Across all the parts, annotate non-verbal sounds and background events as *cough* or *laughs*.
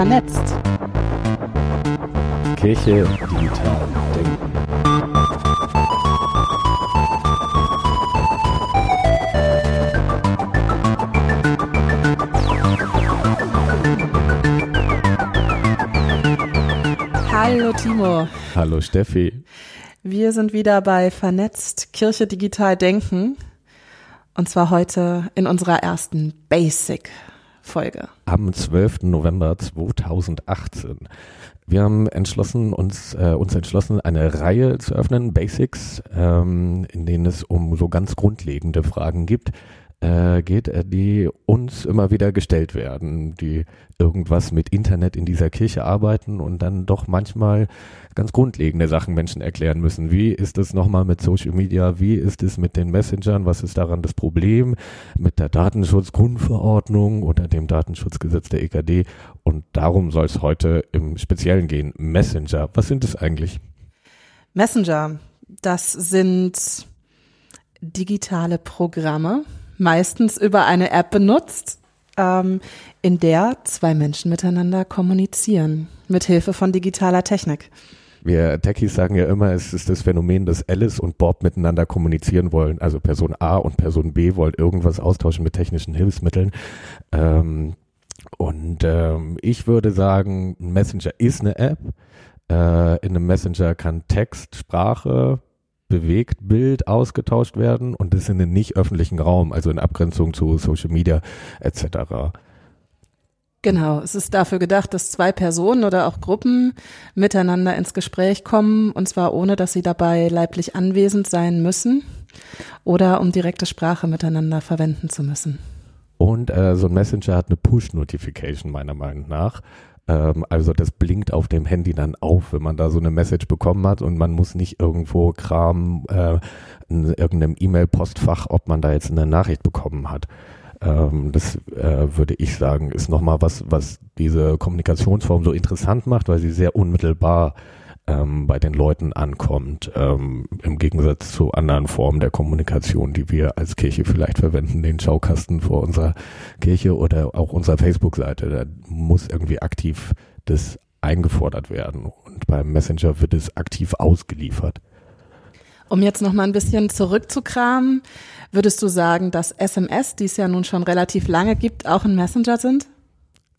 Vernetzt. Kirche digital denken. Hallo Timo. Hallo Steffi. Wir sind wieder bei Vernetzt Kirche digital denken. Und zwar heute in unserer ersten Basic-Folge. Am 12. November 2018. Wir haben entschlossen, uns, äh, uns entschlossen, eine Reihe zu öffnen, Basics, ähm, in denen es um so ganz grundlegende Fragen gibt, äh, geht, äh, die uns immer wieder gestellt werden, die irgendwas mit Internet in dieser Kirche arbeiten und dann doch manchmal ganz grundlegende Sachen Menschen erklären müssen. Wie ist es nochmal mit Social Media? Wie ist es mit den Messengern? Was ist daran das Problem mit der Datenschutzgrundverordnung oder dem Datenschutzgesetz der EKD? Und darum soll es heute im Speziellen gehen. Messenger, was sind es eigentlich? Messenger, das sind digitale Programme, meistens über eine App benutzt, ähm, in der zwei Menschen miteinander kommunizieren, mit Hilfe von digitaler Technik. Wir Techies sagen ja immer, es ist das Phänomen, dass Alice und Bob miteinander kommunizieren wollen. Also Person A und Person B wollen irgendwas austauschen mit technischen Hilfsmitteln. Ähm, und ähm, ich würde sagen, Messenger ist eine App. Äh, in einem Messenger kann Text, Sprache, bewegt Bild ausgetauscht werden und das in einem nicht öffentlichen Raum, also in Abgrenzung zu Social Media etc. Genau, es ist dafür gedacht, dass zwei Personen oder auch Gruppen miteinander ins Gespräch kommen und zwar ohne, dass sie dabei leiblich anwesend sein müssen oder um direkte Sprache miteinander verwenden zu müssen. Und äh, so ein Messenger hat eine Push-Notification meiner Meinung nach. Ähm, also das blinkt auf dem Handy dann auf, wenn man da so eine Message bekommen hat und man muss nicht irgendwo kramen äh, in irgendeinem E-Mail-Postfach, ob man da jetzt eine Nachricht bekommen hat. Ähm, das äh, würde ich sagen, ist nochmal was, was diese Kommunikationsform so interessant macht, weil sie sehr unmittelbar ähm, bei den Leuten ankommt, ähm, im Gegensatz zu anderen Formen der Kommunikation, die wir als Kirche vielleicht verwenden, den Schaukasten vor unserer Kirche oder auch unserer Facebook-Seite. Da muss irgendwie aktiv das eingefordert werden und beim Messenger wird es aktiv ausgeliefert. Um jetzt noch mal ein bisschen zurückzukramen, würdest du sagen, dass SMS, die es ja nun schon relativ lange gibt, auch ein Messenger sind?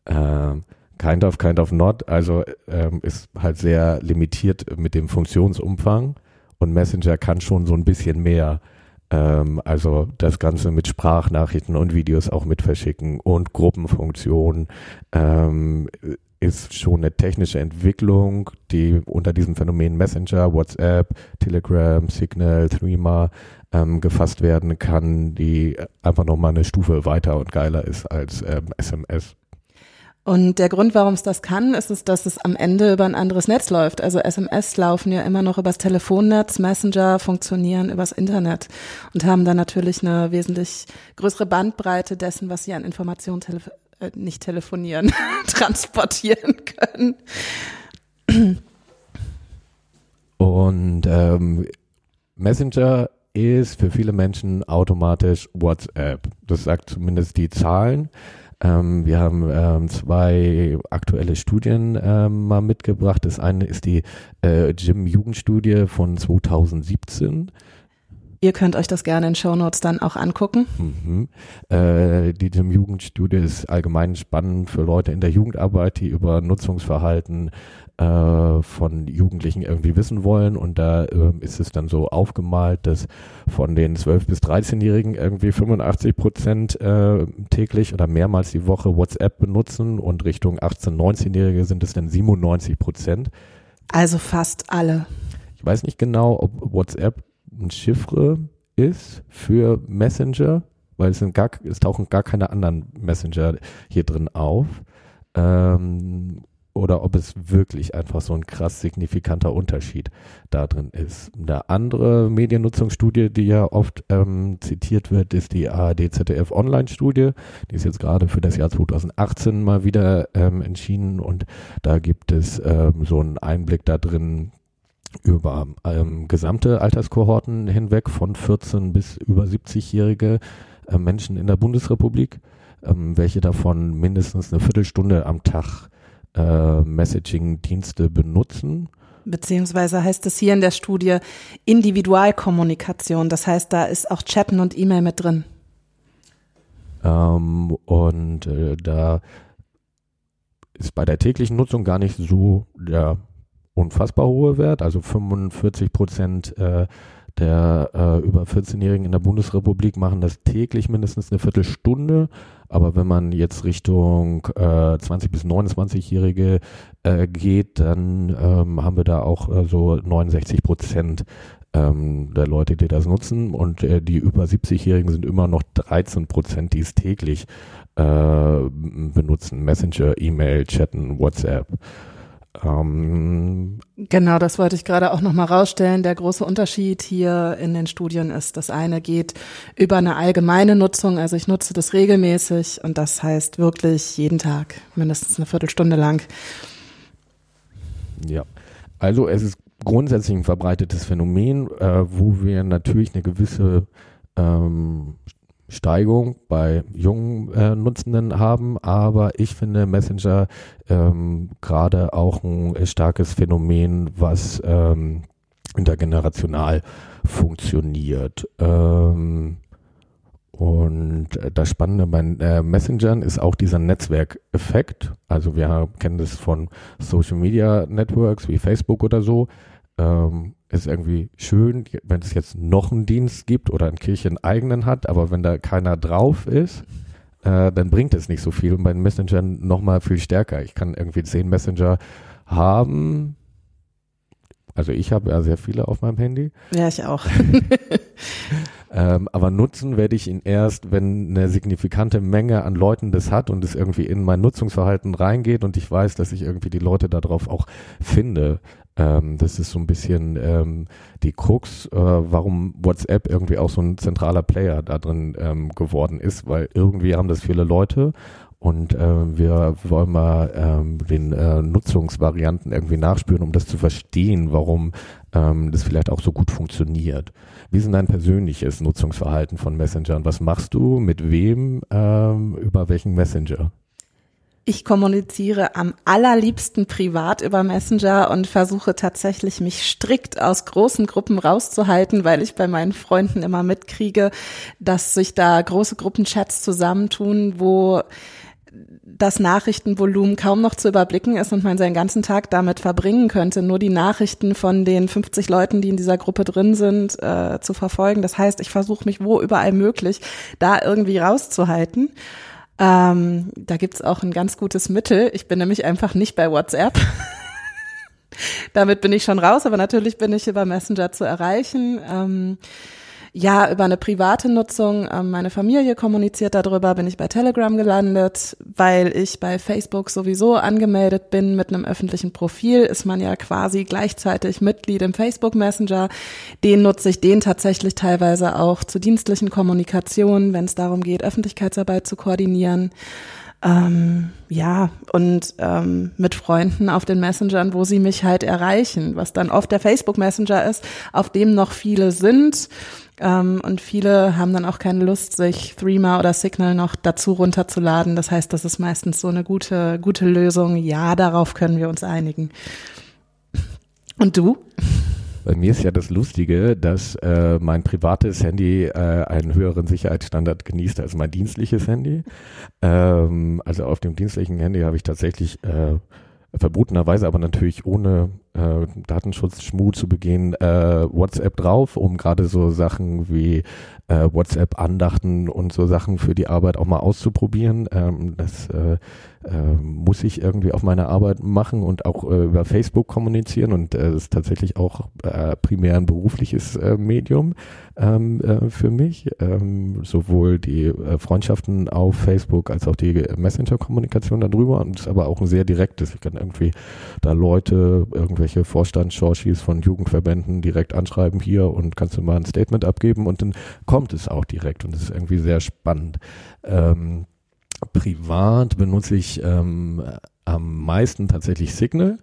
Ähm, kind of, kind of not. Also ähm, ist halt sehr limitiert mit dem Funktionsumfang und Messenger kann schon so ein bisschen mehr. Ähm, also das Ganze mit Sprachnachrichten und Videos auch mit verschicken und Gruppenfunktionen ähm, ist schon eine technische Entwicklung, die unter diesem Phänomen Messenger, WhatsApp, Telegram, Signal, Threema ähm, gefasst werden kann, die einfach nochmal eine Stufe weiter und geiler ist als ähm, SMS. Und der Grund, warum es das kann, ist es, dass es am Ende über ein anderes Netz läuft. Also SMS laufen ja immer noch übers Telefonnetz, Messenger funktionieren übers Internet und haben dann natürlich eine wesentlich größere Bandbreite dessen, was sie an Informationen telef äh, nicht telefonieren, *laughs* transportieren können. Und ähm, Messenger ist für viele Menschen automatisch WhatsApp. Das sagt zumindest die Zahlen. Ähm, wir haben ähm, zwei aktuelle Studien ähm, mal mitgebracht. Das eine ist die äh, Gym-Jugendstudie von 2017. Ihr könnt euch das gerne in Show Notes dann auch angucken. Mhm. Äh, die Jugendstudie ist allgemein spannend für Leute in der Jugendarbeit, die über Nutzungsverhalten äh, von Jugendlichen irgendwie wissen wollen. Und da äh, ist es dann so aufgemalt, dass von den 12- bis 13-Jährigen irgendwie 85 Prozent äh, täglich oder mehrmals die Woche WhatsApp benutzen und Richtung 18-, 19-Jährige sind es dann 97 Prozent. Also fast alle. Ich weiß nicht genau, ob WhatsApp ein Chiffre ist für Messenger, weil es, sind gar, es tauchen gar keine anderen Messenger hier drin auf. Ähm, oder ob es wirklich einfach so ein krass signifikanter Unterschied da drin ist. Eine andere Mediennutzungsstudie, die ja oft ähm, zitiert wird, ist die ARD-ZDF Online-Studie. Die ist jetzt gerade für das Jahr 2018 mal wieder ähm, entschieden und da gibt es ähm, so einen Einblick da drin, über ähm, gesamte Alterskohorten hinweg von 14 bis über 70-jährige äh, Menschen in der Bundesrepublik, ähm, welche davon mindestens eine Viertelstunde am Tag äh, Messaging-Dienste benutzen. Beziehungsweise heißt es hier in der Studie Individualkommunikation. Das heißt, da ist auch Chatten und E-Mail mit drin. Ähm, und äh, da ist bei der täglichen Nutzung gar nicht so der unfassbar hohe Wert. Also 45 Prozent äh, der äh, über 14-Jährigen in der Bundesrepublik machen das täglich mindestens eine Viertelstunde. Aber wenn man jetzt Richtung äh, 20 bis 29-Jährige äh, geht, dann ähm, haben wir da auch äh, so 69 Prozent ähm, der Leute, die das nutzen. Und äh, die über 70-Jährigen sind immer noch 13 Prozent, die es täglich äh, benutzen. Messenger, E-Mail, Chatten, WhatsApp. Ähm, genau, das wollte ich gerade auch nochmal rausstellen. Der große Unterschied hier in den Studien ist, das eine geht über eine allgemeine Nutzung, also ich nutze das regelmäßig und das heißt wirklich jeden Tag, mindestens eine Viertelstunde lang. Ja, also es ist grundsätzlich ein verbreitetes Phänomen, äh, wo wir natürlich eine gewisse ähm, Steigung bei jungen äh, Nutzenden haben, aber ich finde Messenger ähm, gerade auch ein starkes Phänomen, was ähm, intergenerational funktioniert. Ähm, und das Spannende bei äh, Messengern ist auch dieser Netzwerkeffekt. Also wir kennen das von Social Media Networks wie Facebook oder so. Ähm, ist irgendwie schön, wenn es jetzt noch einen Dienst gibt oder ein Kirche einen eigenen hat, aber wenn da keiner drauf ist, äh, dann bringt es nicht so viel und bei den Messengern nochmal viel stärker. Ich kann irgendwie zehn Messenger haben. Also ich habe ja sehr viele auf meinem Handy. Ja, ich auch. *laughs* ähm, aber nutzen werde ich ihn erst, wenn eine signifikante Menge an Leuten das hat und es irgendwie in mein Nutzungsverhalten reingeht und ich weiß, dass ich irgendwie die Leute darauf auch finde. Ähm, das ist so ein bisschen ähm, die Krux, äh, warum WhatsApp irgendwie auch so ein zentraler Player da drin ähm, geworden ist, weil irgendwie haben das viele Leute und äh, wir wollen mal ähm, den äh, Nutzungsvarianten irgendwie nachspüren, um das zu verstehen, warum ähm, das vielleicht auch so gut funktioniert. Wie ist dein persönliches Nutzungsverhalten von Messengern? Was machst du mit wem ähm, über welchen Messenger? Ich kommuniziere am allerliebsten privat über Messenger und versuche tatsächlich mich strikt aus großen Gruppen rauszuhalten, weil ich bei meinen Freunden immer mitkriege, dass sich da große Gruppenchats zusammentun, wo das Nachrichtenvolumen kaum noch zu überblicken ist und man seinen ganzen Tag damit verbringen könnte, nur die Nachrichten von den 50 Leuten, die in dieser Gruppe drin sind, äh, zu verfolgen. Das heißt, ich versuche mich wo überall möglich da irgendwie rauszuhalten. Ähm, da gibt's auch ein ganz gutes Mittel. Ich bin nämlich einfach nicht bei WhatsApp. *laughs* Damit bin ich schon raus, aber natürlich bin ich über Messenger zu erreichen. Ähm, ja, über eine private Nutzung. Ähm, meine Familie kommuniziert darüber, bin ich bei Telegram gelandet, weil ich bei Facebook sowieso angemeldet bin mit einem öffentlichen Profil, ist man ja quasi gleichzeitig Mitglied im Facebook Messenger. Den nutze ich den tatsächlich teilweise auch zu dienstlichen Kommunikationen, wenn es darum geht, Öffentlichkeitsarbeit zu koordinieren. Ähm, ja, und ähm, mit Freunden auf den Messengern, wo sie mich halt erreichen, was dann oft der Facebook Messenger ist, auf dem noch viele sind ähm, und viele haben dann auch keine Lust, sich Threema oder Signal noch dazu runterzuladen. Das heißt, das ist meistens so eine gute, gute Lösung. Ja, darauf können wir uns einigen. Und du? Bei mir ist ja das Lustige, dass äh, mein privates Handy äh, einen höheren Sicherheitsstandard genießt als mein dienstliches Handy. Ähm, also auf dem dienstlichen Handy habe ich tatsächlich äh, verbotenerweise aber natürlich ohne äh, Datenschutz-Schmu zu begehen, äh, WhatsApp drauf, um gerade so Sachen wie äh, WhatsApp-Andachten und so Sachen für die Arbeit auch mal auszuprobieren. Ähm, das äh, äh, muss ich irgendwie auf meine Arbeit machen und auch äh, über Facebook kommunizieren und äh, ist tatsächlich auch äh, primär ein berufliches äh, Medium ähm, äh, für mich. Ähm, sowohl die äh, Freundschaften auf Facebook als auch die Messenger-Kommunikation darüber und ist aber auch ein sehr direktes. Ich kann irgendwie da Leute, irgendwelche Vorstandschorschis von Jugendverbänden direkt anschreiben hier und kannst du mal ein Statement abgeben und dann kommt es auch direkt und das ist irgendwie sehr spannend. Ähm, privat benutze ich ähm, am meisten tatsächlich Signal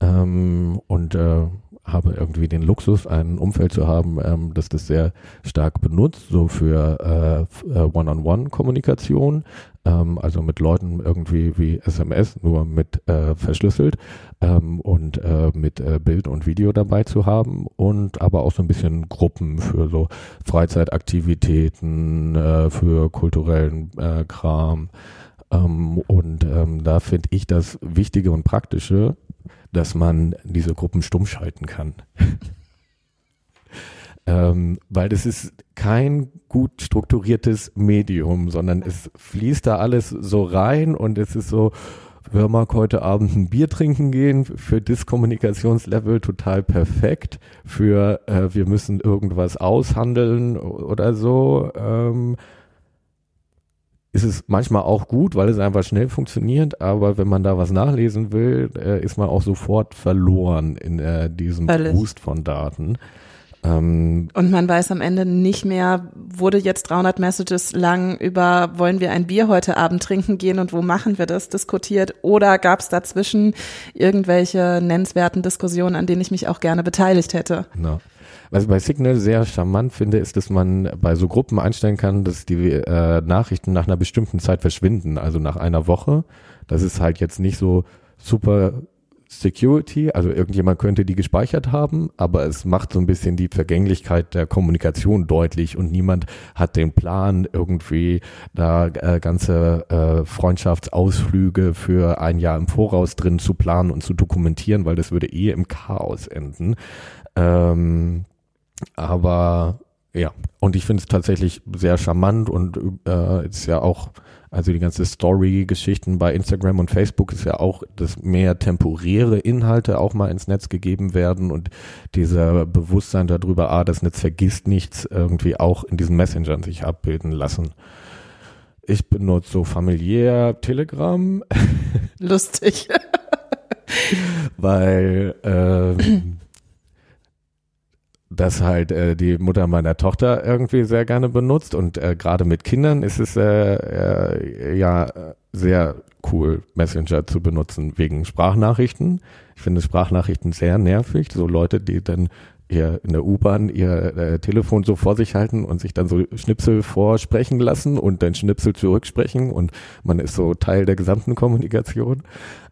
ähm, und äh, habe irgendwie den Luxus, ein Umfeld zu haben, ähm, das das sehr stark benutzt, so für äh, äh, One-on-One-Kommunikation, ähm, also mit Leuten irgendwie wie SMS, nur mit äh, verschlüsselt ähm, und äh, mit äh, Bild und Video dabei zu haben und aber auch so ein bisschen Gruppen für so Freizeitaktivitäten, äh, für kulturellen äh, Kram. Ähm, und ähm, da finde ich das Wichtige und Praktische, dass man diese Gruppen stumm schalten kann. *laughs* ähm, weil das ist kein gut strukturiertes Medium, sondern es fließt da alles so rein und es ist so, wir mag heute Abend ein Bier trinken gehen, für das Kommunikationslevel total perfekt, für äh, wir müssen irgendwas aushandeln oder so. Ähm, ist es manchmal auch gut, weil es einfach schnell funktioniert, aber wenn man da was nachlesen will, äh, ist man auch sofort verloren in äh, diesem. Boost von Daten. Ähm, und man weiß am Ende nicht mehr, wurde jetzt 300 Messages lang über, wollen wir ein Bier heute Abend trinken gehen und wo machen wir das, diskutiert oder gab es dazwischen irgendwelche nennenswerten Diskussionen, an denen ich mich auch gerne beteiligt hätte. No. Was ich bei Signal sehr charmant finde, ist, dass man bei so Gruppen einstellen kann, dass die äh, Nachrichten nach einer bestimmten Zeit verschwinden, also nach einer Woche. Das ist halt jetzt nicht so super Security, also irgendjemand könnte die gespeichert haben, aber es macht so ein bisschen die Vergänglichkeit der Kommunikation deutlich und niemand hat den Plan, irgendwie da äh, ganze äh, Freundschaftsausflüge für ein Jahr im Voraus drin zu planen und zu dokumentieren, weil das würde eh im Chaos enden. Ähm, aber ja, und ich finde es tatsächlich sehr charmant und äh, ist ja auch, also die ganze Story-Geschichten bei Instagram und Facebook ist ja auch, dass mehr temporäre Inhalte auch mal ins Netz gegeben werden und dieser Bewusstsein darüber, ah, das Netz vergisst nichts, irgendwie auch in diesen Messengern sich abbilden lassen. Ich benutze so familiär Telegram. Lustig. *laughs* weil ähm, das halt äh, die Mutter meiner Tochter irgendwie sehr gerne benutzt und äh, gerade mit Kindern ist es äh, äh, ja sehr cool, Messenger zu benutzen wegen Sprachnachrichten. Ich finde Sprachnachrichten sehr nervig, so Leute, die dann ihr in der U-Bahn ihr äh, Telefon so vor sich halten und sich dann so Schnipsel vorsprechen lassen und dann Schnipsel zurücksprechen und man ist so Teil der gesamten Kommunikation.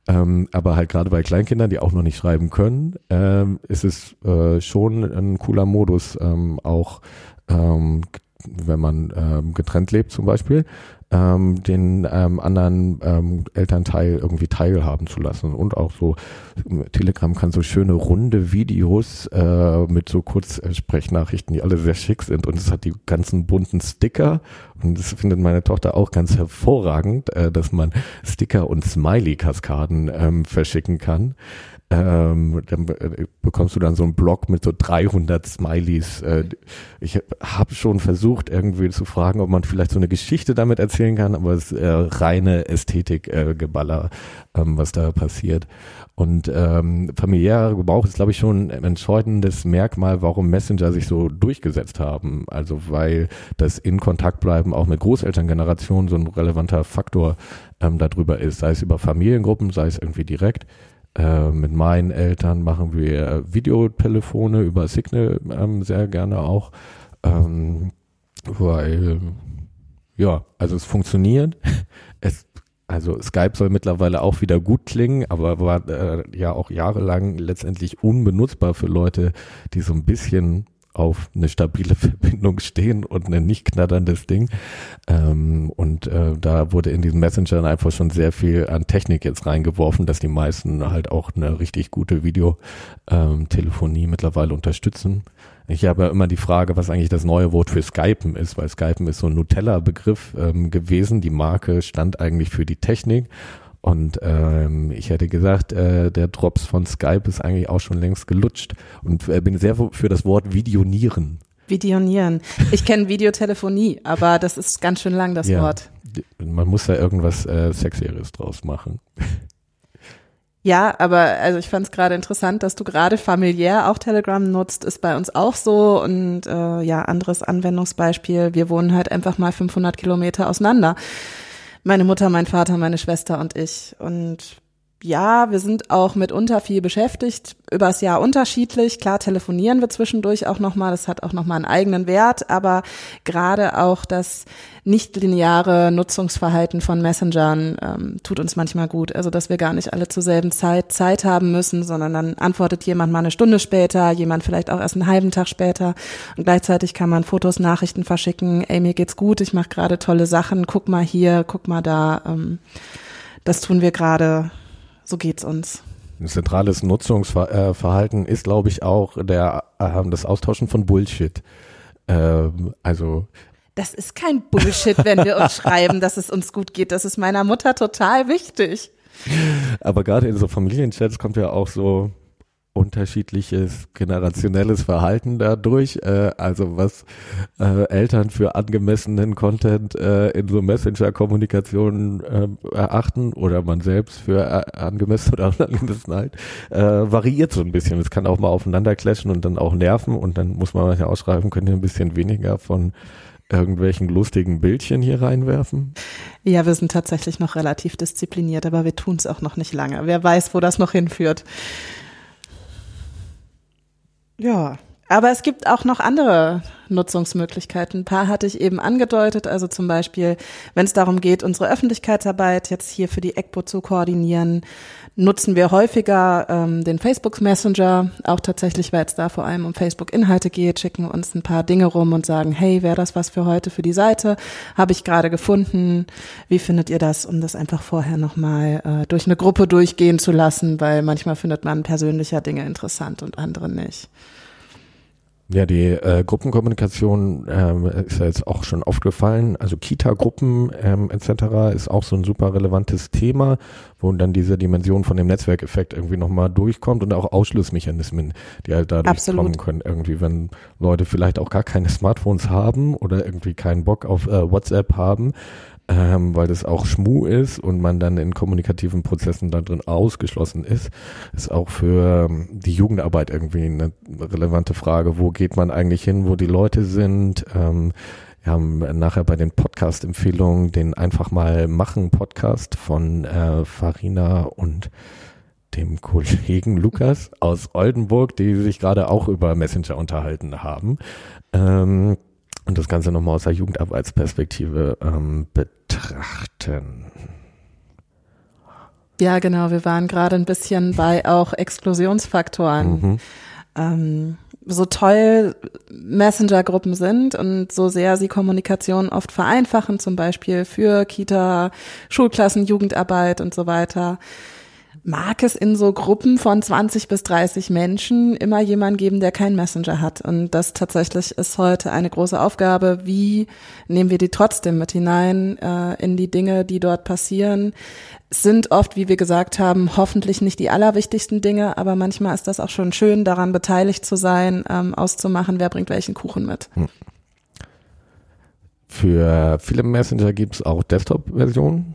Ähm, aber halt gerade bei Kleinkindern, die auch noch nicht schreiben können, ähm, ist es äh, schon ein cooler Modus, ähm, auch ähm, wenn man ähm, getrennt lebt zum Beispiel, ähm, den ähm, anderen ähm, Elternteil irgendwie teilhaben zu lassen. Und auch so, Telegram kann so schöne runde Videos äh, mit so Kurzsprechnachrichten, die alle sehr schick sind. Und es hat die ganzen bunten Sticker. Und das findet meine Tochter auch ganz hervorragend, äh, dass man Sticker und Smiley-Kaskaden ähm, verschicken kann ähm, dann äh, bekommst du dann so einen Blog mit so 300 Smileys. Äh, ich habe schon versucht, irgendwie zu fragen, ob man vielleicht so eine Geschichte damit erzählen kann, aber es ist äh, reine Ästhetikgeballer, äh, ähm, was da passiert. Und ähm, familiärer Gebrauch ist, glaube ich, schon ein entscheidendes Merkmal, warum Messenger sich so durchgesetzt haben. Also weil das in Kontakt bleiben auch mit Großelterngenerationen so ein relevanter Faktor ähm, darüber ist, sei es über Familiengruppen, sei es irgendwie direkt. Äh, mit meinen Eltern machen wir Videotelefone über Signal ähm, sehr gerne auch, ähm, weil ja, also es funktioniert. *laughs* Es, also Skype soll mittlerweile auch wieder gut klingen, aber war äh, ja auch jahrelang letztendlich unbenutzbar für Leute, die so ein bisschen auf eine stabile *laughs* Verbindung stehen und ein nicht knatterndes Ding. Ähm, und äh, da wurde in diesen Messengern einfach schon sehr viel an Technik jetzt reingeworfen, dass die meisten halt auch eine richtig gute Videotelefonie ähm, mittlerweile unterstützen. Ich habe immer die Frage, was eigentlich das neue Wort für Skypen ist, weil Skypen ist so ein Nutella-Begriff ähm, gewesen. Die Marke stand eigentlich für die Technik und ähm, ich hätte gesagt, äh, der Drops von Skype ist eigentlich auch schon längst gelutscht und äh, bin sehr für das Wort Videonieren. Videonieren. Ich kenne *laughs* Videotelefonie, aber das ist ganz schön lang, das ja, Wort. Man muss da irgendwas äh, Sexieres draus machen. *laughs* Ja, aber also ich fand es gerade interessant, dass du gerade familiär auch Telegram nutzt, ist bei uns auch so und äh, ja, anderes Anwendungsbeispiel, wir wohnen halt einfach mal 500 Kilometer auseinander meine Mutter, mein Vater, meine Schwester und ich. Und ja, wir sind auch mitunter viel beschäftigt, übers Jahr unterschiedlich. Klar telefonieren wir zwischendurch auch nochmal, das hat auch nochmal einen eigenen Wert, aber gerade auch das nicht lineare Nutzungsverhalten von Messengern ähm, tut uns manchmal gut. Also, dass wir gar nicht alle zur selben Zeit Zeit haben müssen, sondern dann antwortet jemand mal eine Stunde später, jemand vielleicht auch erst einen halben Tag später und gleichzeitig kann man Fotos, Nachrichten verschicken, ey, mir geht's gut, ich mache gerade tolle Sachen, guck mal hier, guck mal da. Ähm, das tun wir gerade so geht's uns. Ein zentrales Nutzungsverhalten ist, glaube ich, auch der, äh, das Austauschen von Bullshit. Ähm, also das ist kein Bullshit, wenn wir uns *laughs* schreiben, dass es uns gut geht. Das ist meiner Mutter total wichtig. Aber gerade in so Familienchats kommt ja auch so, unterschiedliches generationelles Verhalten dadurch. Äh, also was äh, Eltern für angemessenen Content äh, in so Messenger-Kommunikation äh, erachten oder man selbst für äh, angemessen oder *laughs* Unangemessenheit, äh, variiert so ein bisschen. Es kann auch mal aufeinander clashen und dann auch nerven und dann muss man manchmal ausschreiben, könnt ihr ein bisschen weniger von irgendwelchen lustigen Bildchen hier reinwerfen? Ja, wir sind tatsächlich noch relativ diszipliniert, aber wir tun es auch noch nicht lange. Wer weiß, wo das noch hinführt. Ja, aber es gibt auch noch andere Nutzungsmöglichkeiten. Ein paar hatte ich eben angedeutet, also zum Beispiel, wenn es darum geht, unsere Öffentlichkeitsarbeit jetzt hier für die ECBO zu koordinieren, nutzen wir häufiger ähm, den Facebook Messenger, auch tatsächlich, weil es da vor allem um Facebook-Inhalte geht, schicken uns ein paar Dinge rum und sagen, hey, wäre das was für heute für die Seite? Habe ich gerade gefunden. Wie findet ihr das, um das einfach vorher nochmal äh, durch eine Gruppe durchgehen zu lassen, weil manchmal findet man persönlicher Dinge interessant und andere nicht. Ja, die äh, Gruppenkommunikation ähm, ist ja jetzt auch schon aufgefallen. Also Kita-Gruppen ähm, etc. ist auch so ein super relevantes Thema, wo dann diese Dimension von dem Netzwerkeffekt irgendwie nochmal durchkommt und auch Ausschlussmechanismen, die halt dadurch Absolut. kommen können. Irgendwie, wenn Leute vielleicht auch gar keine Smartphones haben oder irgendwie keinen Bock auf äh, WhatsApp haben, ähm, weil das auch Schmu ist und man dann in kommunikativen Prozessen da drin ausgeschlossen ist, ist auch für ähm, die Jugendarbeit irgendwie eine relevante Frage. Wo geht man eigentlich hin, wo die Leute sind? Ähm, wir haben nachher bei den Podcast-Empfehlungen den Einfach mal machen Podcast von äh, Farina und dem Kollegen Lukas aus Oldenburg, die sich gerade auch über Messenger unterhalten haben. Ähm, und das Ganze nochmal aus der Jugendarbeitsperspektive ähm, betrachten. Ja, genau. Wir waren gerade ein bisschen bei auch Exklusionsfaktoren. Mhm. Ähm, so toll Messenger-Gruppen sind und so sehr sie Kommunikation oft vereinfachen, zum Beispiel für Kita, Schulklassen, Jugendarbeit und so weiter mag es in so Gruppen von 20 bis 30 Menschen immer jemand geben, der keinen Messenger hat. Und das tatsächlich ist heute eine große Aufgabe. Wie nehmen wir die trotzdem mit hinein äh, in die Dinge, die dort passieren? Sind oft, wie wir gesagt haben, hoffentlich nicht die allerwichtigsten Dinge, aber manchmal ist das auch schon schön, daran beteiligt zu sein, ähm, auszumachen, wer bringt welchen Kuchen mit. Hm. Für viele Messenger gibt es auch Desktop-Versionen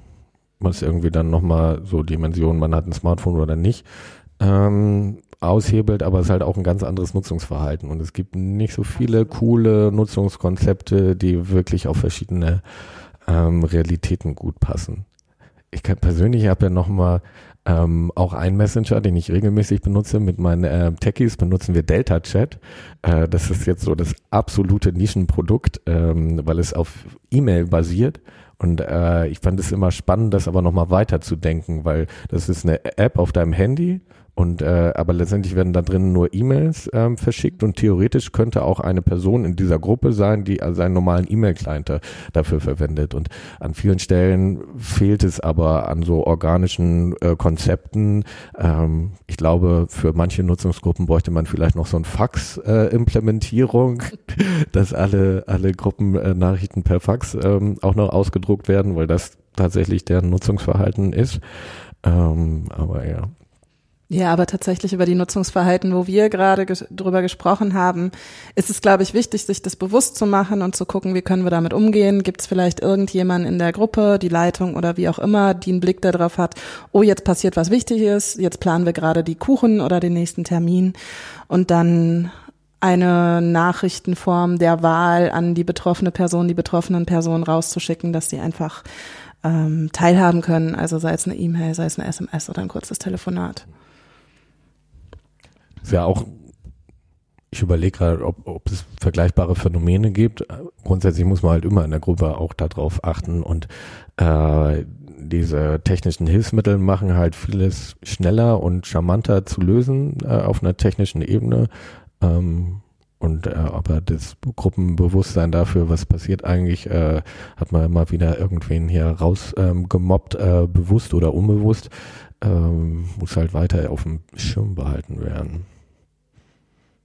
was irgendwie dann nochmal so Dimensionen, man hat ein Smartphone oder nicht, ähm, aushebelt, aber es ist halt auch ein ganz anderes Nutzungsverhalten und es gibt nicht so viele coole Nutzungskonzepte, die wirklich auf verschiedene ähm, Realitäten gut passen. Ich kann, persönlich habe ja nochmal ähm, auch ein Messenger, den ich regelmäßig benutze. Mit meinen äh, Techies benutzen wir Delta Chat. Äh, das ist jetzt so das absolute Nischenprodukt, ähm, weil es auf E-Mail basiert und äh, ich fand es immer spannend, das aber nochmal weiterzudenken, weil das ist eine App auf deinem Handy und äh, aber letztendlich werden da drin nur E-Mails ähm, verschickt und theoretisch könnte auch eine Person in dieser Gruppe sein, die also einen normalen E-Mail-Client dafür verwendet. Und an vielen Stellen fehlt es aber an so organischen äh, Konzepten. Ähm, ich glaube, für manche Nutzungsgruppen bräuchte man vielleicht noch so ein Fax-Implementierung, äh, *laughs* dass alle alle Gruppennachrichten per Fax ähm, auch noch ausgedruckt werden, weil das tatsächlich deren Nutzungsverhalten ist. Ähm, aber ja. Ja, aber tatsächlich über die Nutzungsverhalten, wo wir gerade ges drüber gesprochen haben, ist es, glaube ich, wichtig, sich das bewusst zu machen und zu gucken, wie können wir damit umgehen. Gibt es vielleicht irgendjemanden in der Gruppe, die Leitung oder wie auch immer, die einen Blick darauf hat, oh, jetzt passiert was Wichtiges, jetzt planen wir gerade die Kuchen oder den nächsten Termin und dann eine Nachrichtenform der Wahl an die betroffene Person, die betroffenen Personen rauszuschicken, dass sie einfach ähm, teilhaben können. Also sei es eine E-Mail, sei es eine SMS oder ein kurzes Telefonat. Ist ja auch, ich überlege gerade, ob, ob es vergleichbare Phänomene gibt. Grundsätzlich muss man halt immer in der Gruppe auch darauf achten und äh, diese technischen Hilfsmittel machen halt vieles schneller und charmanter zu lösen äh, auf einer technischen Ebene. Ähm, und äh, aber das Gruppenbewusstsein dafür, was passiert eigentlich, äh, hat man immer wieder irgendwen hier rausgemobbt, ähm, äh, bewusst oder unbewusst, ähm, muss halt weiter auf dem Schirm behalten werden.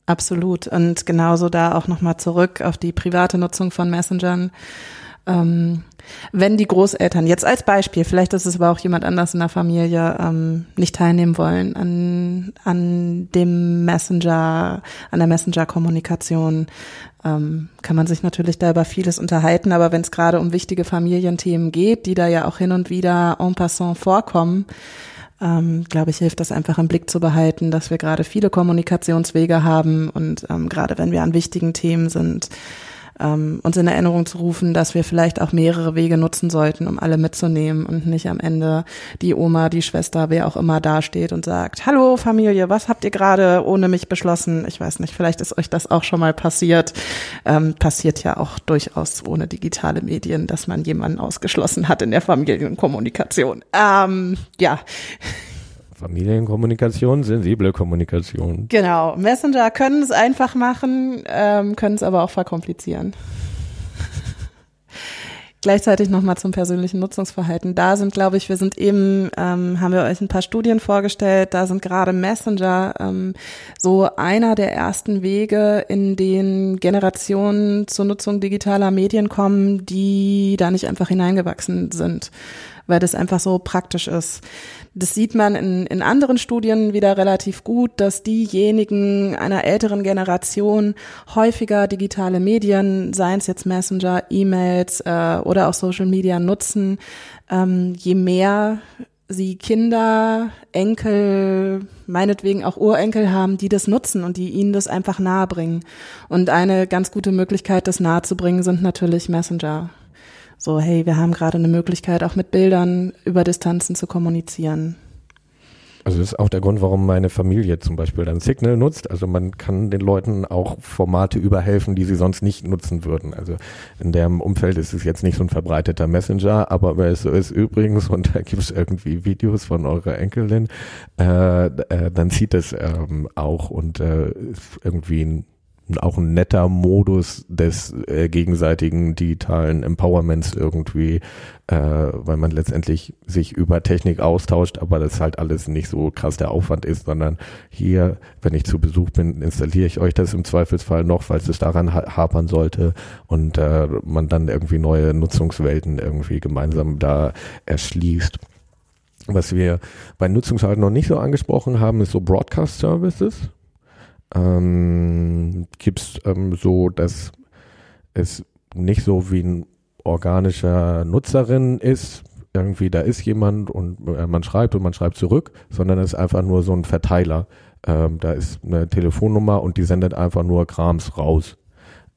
Absolut. Und genauso da auch nochmal zurück auf die private Nutzung von Messengern. Ähm, wenn die Großeltern jetzt als Beispiel, vielleicht ist es aber auch jemand anders in der Familie, ähm, nicht teilnehmen wollen an, an dem Messenger, an der Messenger-Kommunikation, ähm, kann man sich natürlich da über vieles unterhalten, aber wenn es gerade um wichtige Familienthemen geht, die da ja auch hin und wieder en passant vorkommen, ähm, glaube ich, hilft das einfach im Blick zu behalten, dass wir gerade viele Kommunikationswege haben und ähm, gerade wenn wir an wichtigen Themen sind, ähm, uns in Erinnerung zu rufen, dass wir vielleicht auch mehrere Wege nutzen sollten, um alle mitzunehmen und nicht am Ende die Oma, die Schwester, wer auch immer dasteht und sagt, hallo Familie, was habt ihr gerade ohne mich beschlossen? Ich weiß nicht, vielleicht ist euch das auch schon mal passiert. Ähm, passiert ja auch durchaus ohne digitale Medien, dass man jemanden ausgeschlossen hat in der Familienkommunikation. Ähm, ja. Familienkommunikation, sensible Kommunikation. Genau. Messenger können es einfach machen, ähm, können es aber auch verkomplizieren. *laughs* Gleichzeitig nochmal zum persönlichen Nutzungsverhalten. Da sind, glaube ich, wir sind eben, ähm, haben wir euch ein paar Studien vorgestellt, da sind gerade Messenger ähm, so einer der ersten Wege, in denen Generationen zur Nutzung digitaler Medien kommen, die da nicht einfach hineingewachsen sind weil das einfach so praktisch ist. Das sieht man in, in anderen Studien wieder relativ gut, dass diejenigen einer älteren Generation häufiger digitale Medien, seien es jetzt Messenger, E-Mails äh, oder auch Social Media nutzen, ähm, je mehr sie Kinder, Enkel, meinetwegen auch Urenkel haben, die das nutzen und die ihnen das einfach nahebringen. Und eine ganz gute Möglichkeit, das nahezubringen, sind natürlich Messenger. So, hey, wir haben gerade eine Möglichkeit, auch mit Bildern über Distanzen zu kommunizieren. Also das ist auch der Grund, warum meine Familie zum Beispiel dann Signal nutzt. Also man kann den Leuten auch Formate überhelfen, die sie sonst nicht nutzen würden. Also in dem Umfeld ist es jetzt nicht so ein verbreiteter Messenger, aber so ist übrigens und da gibt es irgendwie Videos von eurer Enkelin, äh, äh, dann sieht es ähm, auch und äh, irgendwie ein auch ein netter Modus des äh, gegenseitigen digitalen Empowerments irgendwie, äh, weil man letztendlich sich über Technik austauscht, aber das halt alles nicht so krass der Aufwand ist, sondern hier, wenn ich zu Besuch bin, installiere ich euch das im Zweifelsfall noch, falls es daran ha hapern sollte und äh, man dann irgendwie neue Nutzungswelten irgendwie gemeinsam da erschließt. Was wir bei Nutzungshalten noch nicht so angesprochen haben, ist so Broadcast Services ähm, gibt es ähm, so, dass es nicht so wie ein organischer Nutzerin ist, irgendwie da ist jemand und äh, man schreibt und man schreibt zurück, sondern es ist einfach nur so ein Verteiler. Ähm, da ist eine Telefonnummer und die sendet einfach nur Krams raus.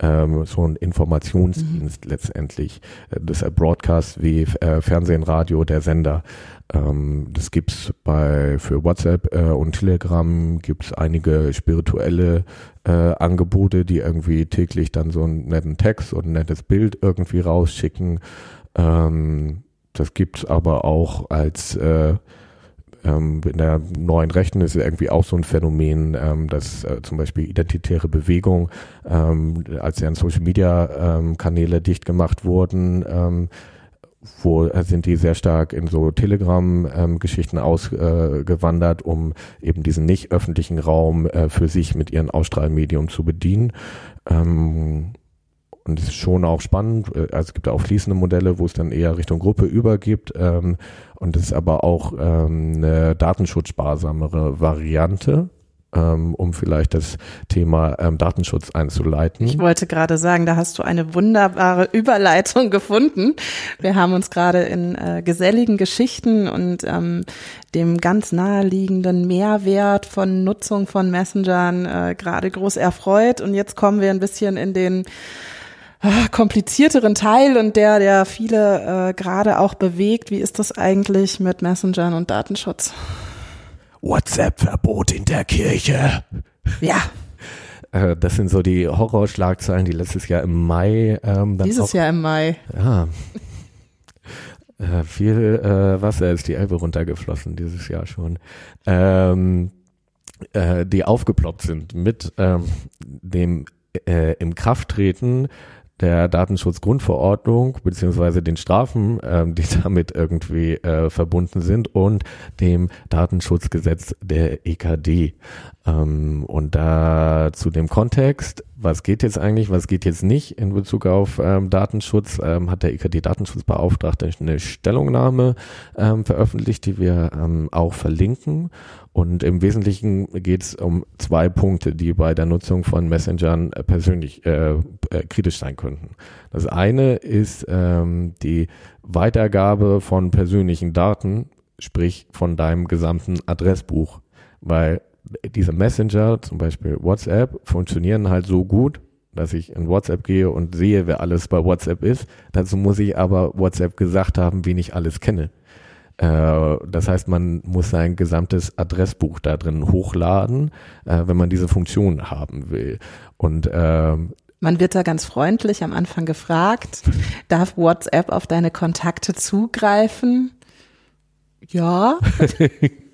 Ähm, so ein Informationsdienst mhm. letztendlich. Äh, das Broadcast wie äh, Fernsehen, Radio, der Sender. Ähm, das gibt's bei für WhatsApp äh, und Telegram gibt's einige spirituelle äh, Angebote, die irgendwie täglich dann so einen netten Text und ein nettes Bild irgendwie rausschicken. Ähm, das gibt's aber auch als äh, ähm, in der neuen Rechten ist irgendwie auch so ein Phänomen, ähm, dass äh, zum Beispiel identitäre Bewegung, ähm, als deren Social Media ähm, Kanäle dicht gemacht wurden, ähm, wo sind die sehr stark in so Telegram-Geschichten ähm, ausgewandert, äh, um eben diesen nicht öffentlichen Raum äh, für sich mit ihren Ausstrahlmedium zu bedienen. Ähm, und ist schon auch spannend. Äh, also es gibt auch fließende Modelle, wo es dann eher Richtung Gruppe übergibt. Ähm, und es ist aber auch ähm, eine datenschutzsparsamere Variante ähm, um vielleicht das Thema ähm, Datenschutz einzuleiten. Ich wollte gerade sagen, da hast du eine wunderbare *laughs* Überleitung gefunden. Wir haben uns gerade in äh, geselligen Geschichten und ähm, dem ganz naheliegenden Mehrwert von Nutzung von Messengern äh, gerade groß erfreut. Und jetzt kommen wir ein bisschen in den komplizierteren Teil und der, der viele äh, gerade auch bewegt. Wie ist das eigentlich mit Messengern und Datenschutz? WhatsApp-Verbot in der Kirche. Ja. Äh, das sind so die Horrorschlagzeilen, die letztes Jahr im Mai. Ähm, dann Dieses auch, Jahr im Mai. Ja. *laughs* Äh, viel äh, Wasser ist die Elbe runtergeflossen dieses Jahr schon. Ähm, äh, die aufgeploppt sind mit ähm, dem äh, im Krafttreten der Datenschutzgrundverordnung beziehungsweise den Strafen, ähm, die *laughs* damit irgendwie äh, verbunden sind und dem Datenschutzgesetz der EKD. Ähm, und da zu dem Kontext, was geht jetzt eigentlich, was geht jetzt nicht in Bezug auf ähm, Datenschutz, ähm, hat der EKD-Datenschutzbeauftragte eine Stellungnahme ähm, veröffentlicht, die wir ähm, auch verlinken. Und im Wesentlichen geht es um zwei Punkte, die bei der Nutzung von Messengern äh, persönlich äh, äh, kritisch sein könnten. Das eine ist ähm, die Weitergabe von persönlichen Daten, sprich von deinem gesamten Adressbuch, weil diese Messenger, zum Beispiel WhatsApp, funktionieren halt so gut, dass ich in WhatsApp gehe und sehe, wer alles bei WhatsApp ist. Dazu muss ich aber WhatsApp gesagt haben, wen ich alles kenne. Äh, das heißt, man muss sein gesamtes Adressbuch da drin hochladen, äh, wenn man diese Funktion haben will. Und ähm, man wird da ganz freundlich am Anfang gefragt, *laughs* darf WhatsApp auf deine Kontakte zugreifen? Ja. *laughs*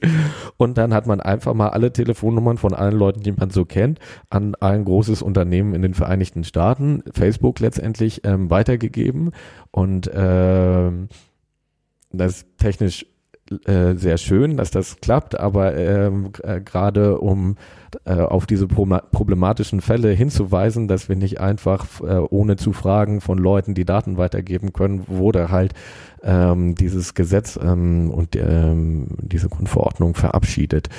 und dann hat man einfach mal alle Telefonnummern von allen Leuten, die man so kennt, an ein großes Unternehmen in den Vereinigten Staaten, Facebook letztendlich, ähm, weitergegeben. Und ähm, das ist technisch äh, sehr schön, dass das klappt, aber ähm, äh, gerade um äh, auf diese problematischen Fälle hinzuweisen, dass wir nicht einfach äh, ohne zu fragen von Leuten die Daten weitergeben können, wurde halt ähm, dieses Gesetz ähm, und ähm, diese Grundverordnung verabschiedet.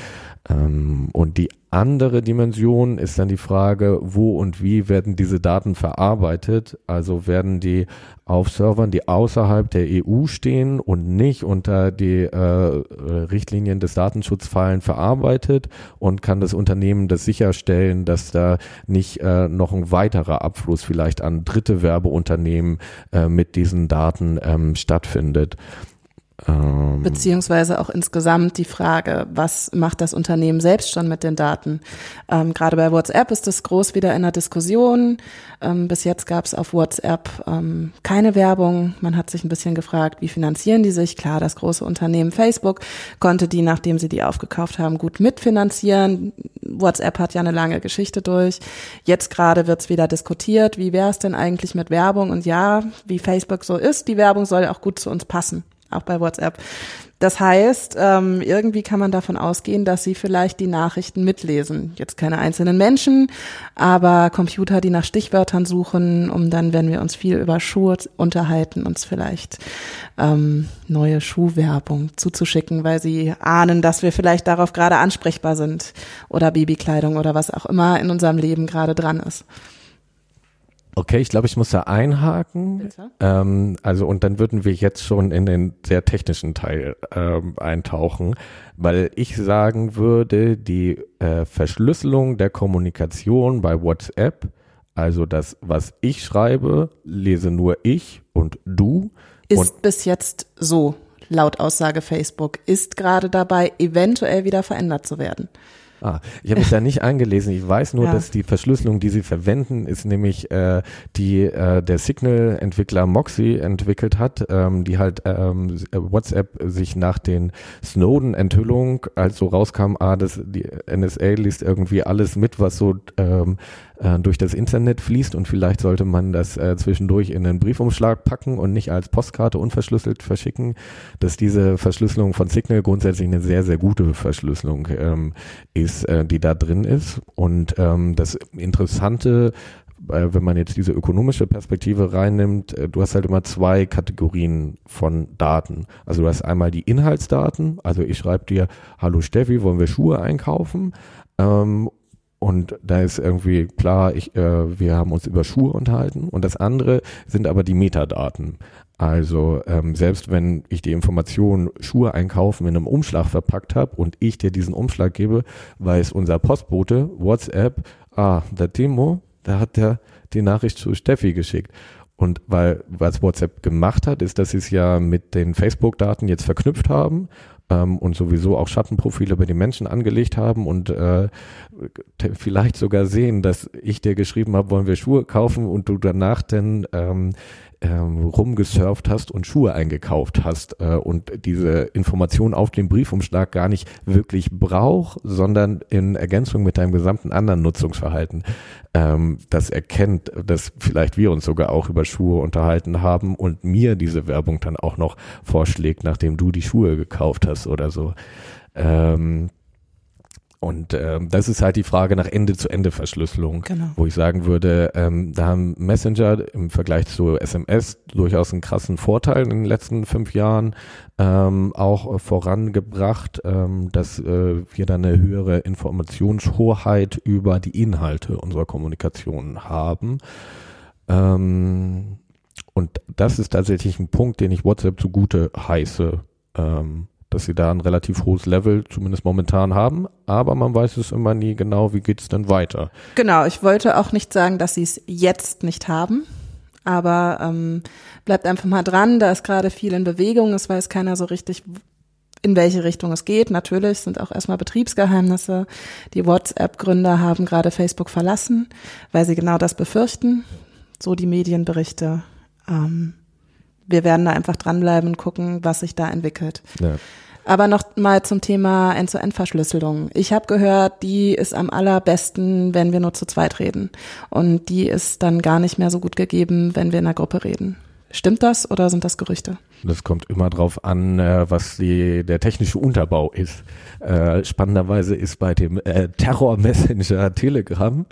Ähm, und die andere Dimension ist dann die Frage, wo und wie werden diese Daten verarbeitet? Also werden die auf Servern, die außerhalb der EU stehen und nicht unter die äh, Richtlinien des Datenschutzfallen verarbeitet und kann das Unternehmen das sicherstellen, dass da nicht äh, noch ein weiterer Abfluss vielleicht an dritte Werbeunternehmen äh, mit diesen Daten ähm, stattfindet? Ähm, Beziehungsweise auch insgesamt die Frage, was macht das Unternehmen selbst schon mit den Daten? Ähm, gerade bei WhatsApp ist das groß wieder in der Diskussion. Ähm, bis jetzt gab es auf WhatsApp ähm, keine Werbung. Man hat sich ein bisschen gefragt, wie finanzieren die sich? Klar, das große Unternehmen Facebook konnte die, nachdem sie die aufgekauft haben, gut mitfinanzieren. WhatsApp hat ja eine lange Geschichte durch. Jetzt gerade wird es wieder diskutiert, wie wäre es denn eigentlich mit Werbung? Und ja, wie Facebook so ist, die Werbung soll auch gut zu uns passen auch bei WhatsApp. Das heißt, ähm, irgendwie kann man davon ausgehen, dass sie vielleicht die Nachrichten mitlesen. Jetzt keine einzelnen Menschen, aber Computer, die nach Stichwörtern suchen, um dann, wenn wir uns viel über Schuhe unterhalten, uns vielleicht ähm, neue Schuhwerbung zuzuschicken, weil sie ahnen, dass wir vielleicht darauf gerade ansprechbar sind oder Babykleidung oder was auch immer in unserem Leben gerade dran ist. Okay, ich glaube, ich muss da einhaken. Ähm, also und dann würden wir jetzt schon in den sehr technischen Teil ähm, eintauchen, weil ich sagen würde, die äh, Verschlüsselung der Kommunikation bei WhatsApp, also das, was ich schreibe, lese nur ich und du. Ist und bis jetzt so, laut Aussage Facebook, ist gerade dabei, eventuell wieder verändert zu werden. Ah, ich habe mich da nicht eingelesen. Ich weiß nur, ja. dass die Verschlüsselung, die sie verwenden, ist nämlich äh, die äh, der Signal-Entwickler Moxie entwickelt hat, ähm, die halt ähm, WhatsApp sich nach den Snowden-Enthüllungen, als so rauskam, ah, das, die NSA liest irgendwie alles mit, was so ähm, äh, durch das Internet fließt und vielleicht sollte man das äh, zwischendurch in einen Briefumschlag packen und nicht als Postkarte unverschlüsselt verschicken, dass diese Verschlüsselung von Signal grundsätzlich eine sehr, sehr gute Verschlüsselung ähm, ist, äh, die da drin ist. Und ähm, das Interessante äh, wenn man jetzt diese ökonomische Perspektive reinnimmt, äh, du hast halt immer zwei Kategorien von Daten. Also du hast einmal die Inhaltsdaten, also ich schreibe dir, hallo Steffi, wollen wir Schuhe einkaufen? Ähm, und da ist irgendwie klar, ich, äh, wir haben uns über Schuhe unterhalten. Und das andere sind aber die Metadaten. Also ähm, selbst wenn ich die Information Schuhe einkaufen in einem Umschlag verpackt habe und ich dir diesen Umschlag gebe, weiß unser Postbote WhatsApp, ah, der Timo, da hat der die Nachricht zu Steffi geschickt. Und weil was WhatsApp gemacht hat, ist, dass sie es ja mit den Facebook-Daten jetzt verknüpft haben ähm, und sowieso auch Schattenprofile über die Menschen angelegt haben und äh, vielleicht sogar sehen, dass ich dir geschrieben habe, wollen wir Schuhe kaufen und du danach dann ähm, ähm, rumgesurft hast und Schuhe eingekauft hast äh, und diese Information auf dem Briefumschlag gar nicht wirklich braucht, sondern in Ergänzung mit deinem gesamten anderen Nutzungsverhalten ähm, das erkennt, dass vielleicht wir uns sogar auch über Schuhe unterhalten haben und mir diese Werbung dann auch noch vorschlägt, nachdem du die Schuhe gekauft hast oder so. Ähm, und ähm, das ist halt die Frage nach Ende-zu-Ende-Verschlüsselung, genau. wo ich sagen würde, ähm, da haben Messenger im Vergleich zu SMS durchaus einen krassen Vorteil in den letzten fünf Jahren ähm, auch vorangebracht, ähm, dass äh, wir dann eine höhere Informationshoheit über die Inhalte unserer Kommunikation haben. Ähm, und das ist tatsächlich ein Punkt, den ich WhatsApp zugute heiße. Ähm, dass sie da ein relativ hohes Level zumindest momentan haben, aber man weiß es immer nie genau, wie geht es denn weiter. Genau, ich wollte auch nicht sagen, dass sie es jetzt nicht haben, aber ähm, bleibt einfach mal dran, da ist gerade viel in Bewegung, es weiß keiner so richtig, in welche Richtung es geht. Natürlich sind auch erstmal Betriebsgeheimnisse. Die WhatsApp-Gründer haben gerade Facebook verlassen, weil sie genau das befürchten. So die Medienberichte. Ähm, wir werden da einfach dranbleiben und gucken, was sich da entwickelt. Ja. Aber noch mal zum Thema End-zu-End-Verschlüsselung. Ich habe gehört, die ist am allerbesten, wenn wir nur zu zweit reden. Und die ist dann gar nicht mehr so gut gegeben, wenn wir in einer Gruppe reden. Stimmt das oder sind das Gerüchte? Das kommt immer drauf an, äh, was die, der technische Unterbau ist. Äh, spannenderweise ist bei dem äh, Terror-Messenger Telegram,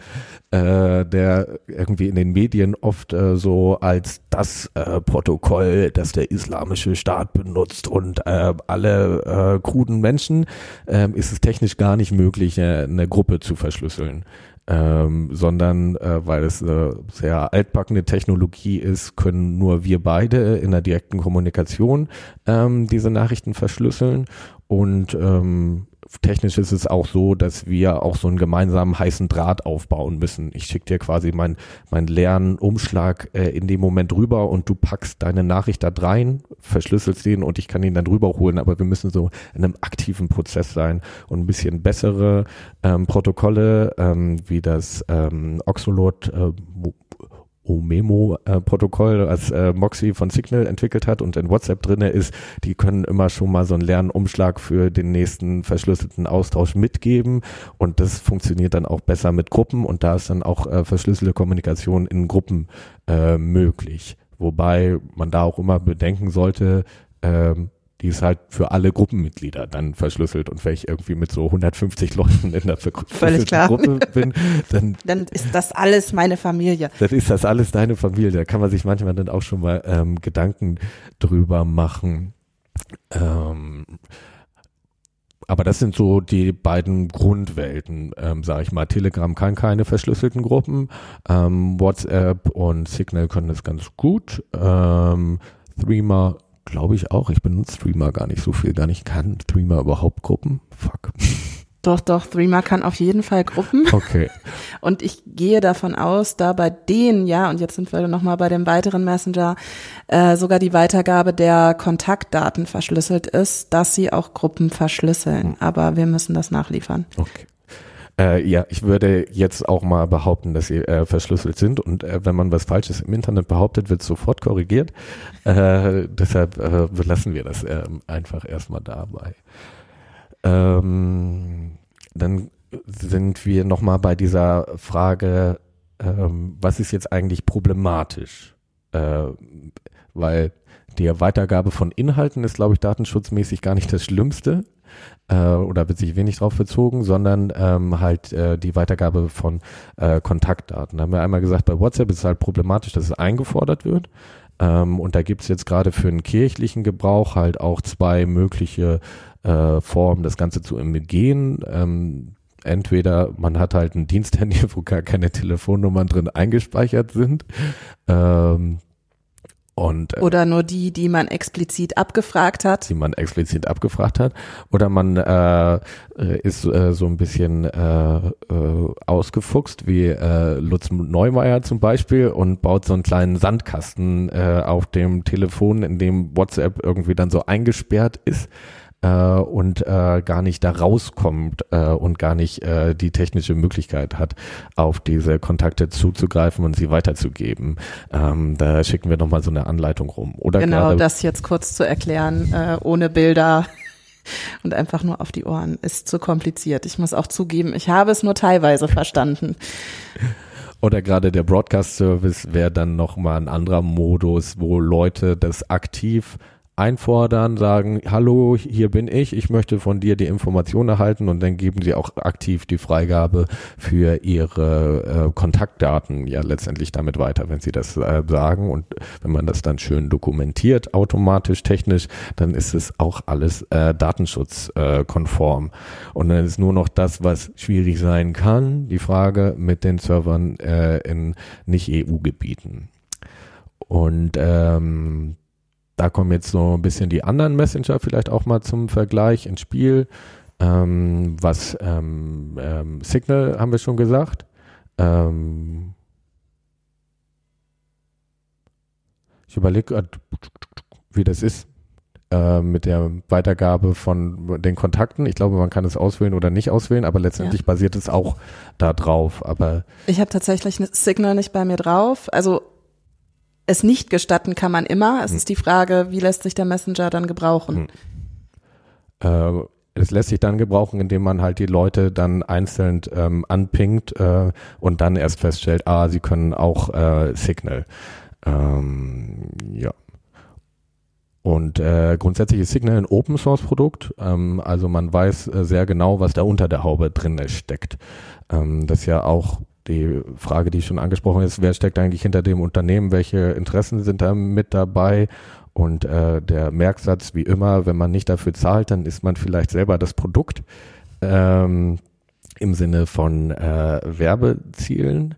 äh, der irgendwie in den Medien oft so als das Protokoll, das der islamische Staat benutzt und alle kruden Menschen, ist es technisch gar nicht möglich, eine Gruppe zu verschlüsseln ähm, sondern äh, weil es eine sehr altbackene Technologie ist, können nur wir beide in der direkten Kommunikation ähm, diese Nachrichten verschlüsseln. Und ähm, technisch ist es auch so, dass wir auch so einen gemeinsamen heißen Draht aufbauen müssen. Ich schicke dir quasi meinen mein leeren Umschlag äh, in dem Moment rüber und du packst deine Nachricht da rein, verschlüsselst den und ich kann ihn dann rüber holen, aber wir müssen so in einem aktiven Prozess sein und ein bisschen bessere ähm, Protokolle ähm, wie das ähm, Oxolot äh, OMEMO-Protokoll, als äh, Moxie von Signal entwickelt hat und in WhatsApp drinne ist, die können immer schon mal so einen leeren Umschlag für den nächsten verschlüsselten Austausch mitgeben und das funktioniert dann auch besser mit Gruppen und da ist dann auch äh, verschlüsselte Kommunikation in Gruppen äh, möglich. Wobei man da auch immer bedenken sollte, ähm, die ist halt für alle Gruppenmitglieder dann verschlüsselt und wenn ich irgendwie mit so 150 Leuten in der verschlüsselten Gruppe bin, dann, *laughs* dann ist das alles meine Familie. Dann ist das alles deine Familie. Da kann man sich manchmal dann auch schon mal ähm, Gedanken drüber machen. Ähm, aber das sind so die beiden Grundwelten, ähm, sage ich mal. Telegram kann keine verschlüsselten Gruppen, ähm, WhatsApp und Signal können das ganz gut. Ähm, Threema Glaube ich auch. Ich benutze Streamer gar nicht so viel, gar nicht. Kann Streamer überhaupt Gruppen? Fuck. Doch, doch, Threema kann auf jeden Fall Gruppen. Okay. *laughs* Und ich gehe davon aus, da bei denen, ja, und jetzt sind wir nochmal bei dem weiteren Messenger, äh, sogar die Weitergabe der Kontaktdaten verschlüsselt ist, dass sie auch Gruppen verschlüsseln. Hm. Aber wir müssen das nachliefern. Okay. Äh, ja, ich würde jetzt auch mal behaupten, dass sie äh, verschlüsselt sind und äh, wenn man was Falsches im Internet behauptet, wird sofort korrigiert. Äh, *laughs* deshalb äh, belassen wir das äh, einfach erstmal dabei. Ähm, dann sind wir nochmal bei dieser Frage, ähm, was ist jetzt eigentlich problematisch? Äh, weil die Weitergabe von Inhalten ist, glaube ich, datenschutzmäßig gar nicht das Schlimmste äh, oder wird sich wenig darauf bezogen, sondern ähm, halt äh, die Weitergabe von äh, Kontaktdaten. Da haben wir einmal gesagt, bei WhatsApp ist es halt problematisch, dass es eingefordert wird. Ähm, und da gibt es jetzt gerade für den kirchlichen Gebrauch halt auch zwei mögliche äh, Formen, das Ganze zu umgehen. Ähm, entweder man hat halt ein Diensthandy, *laughs* wo gar keine Telefonnummern drin eingespeichert sind. Ähm, Und, äh, oder nur die, die man explizit abgefragt hat. Die man explizit abgefragt hat. Oder man äh, ist äh, so ein bisschen äh, äh, ausgefuchst, wie äh, Lutz Neumeier zum Beispiel, und baut so einen kleinen Sandkasten äh, auf dem Telefon, in dem WhatsApp irgendwie dann so eingesperrt ist äh, und äh, gar nicht da rauskommt äh, und gar nicht äh, die technische Möglichkeit hat, auf diese Kontakte zuzugreifen und sie weiterzugeben. Ähm, da schicken wir nochmal so eine Anleitung rum. Oder genau, das jetzt kurz zu erklären, äh, ohne Bilder *laughs* und einfach nur auf die Ohren ist zu kompliziert. Ich muss auch zugeben, ich habe es nur teilweise verstanden. Oder gerade der Broadcast Service wäre dann nochmal ein anderer Modus, wo Leute das aktiv einfordern, sagen, hallo, hier bin ich, ich möchte von dir die Information erhalten und dann geben sie auch aktiv die Freigabe für ihre äh, Kontaktdaten ja letztendlich damit weiter, wenn sie das äh, sagen und wenn man das dann schön dokumentiert, automatisch, technisch, dann ist es auch alles äh, datenschutzkonform. und dann ist nur noch das, was schwierig sein kann, die Frage mit den Servern äh, in Nicht-EU-Gebieten. Und ähm, da kommen jetzt so ein bisschen die anderen Messenger vielleicht auch mal zum Vergleich ins Spiel. Ähm, was ähm, ähm, Signal haben wir schon gesagt. Ähm, ich überlege, wie das ist äh, mit der Weitergabe von den Kontakten. Ich glaube, man kann es auswählen oder nicht auswählen, aber letztendlich ja. basiert es auch da drauf. Aber ich habe tatsächlich Signal nicht bei mir drauf. Also es nicht gestatten kann man immer. Es hm. ist die Frage, wie lässt sich der Messenger dann gebrauchen? Hm. Äh, es lässt sich dann gebrauchen, indem man halt die Leute dann einzeln ähm, anpingt äh, und dann erst feststellt, ah, sie können auch äh, Signal. Ähm, ja. Und äh, grundsätzlich ist Signal ein Open Source Produkt, ähm, also man weiß äh, sehr genau, was da unter der Haube drin steckt. Ähm, das ist ja auch die Frage, die schon angesprochen ist, wer steckt eigentlich hinter dem Unternehmen, welche Interessen sind da mit dabei? Und äh, der Merksatz, wie immer, wenn man nicht dafür zahlt, dann ist man vielleicht selber das Produkt ähm, im Sinne von äh, Werbezielen.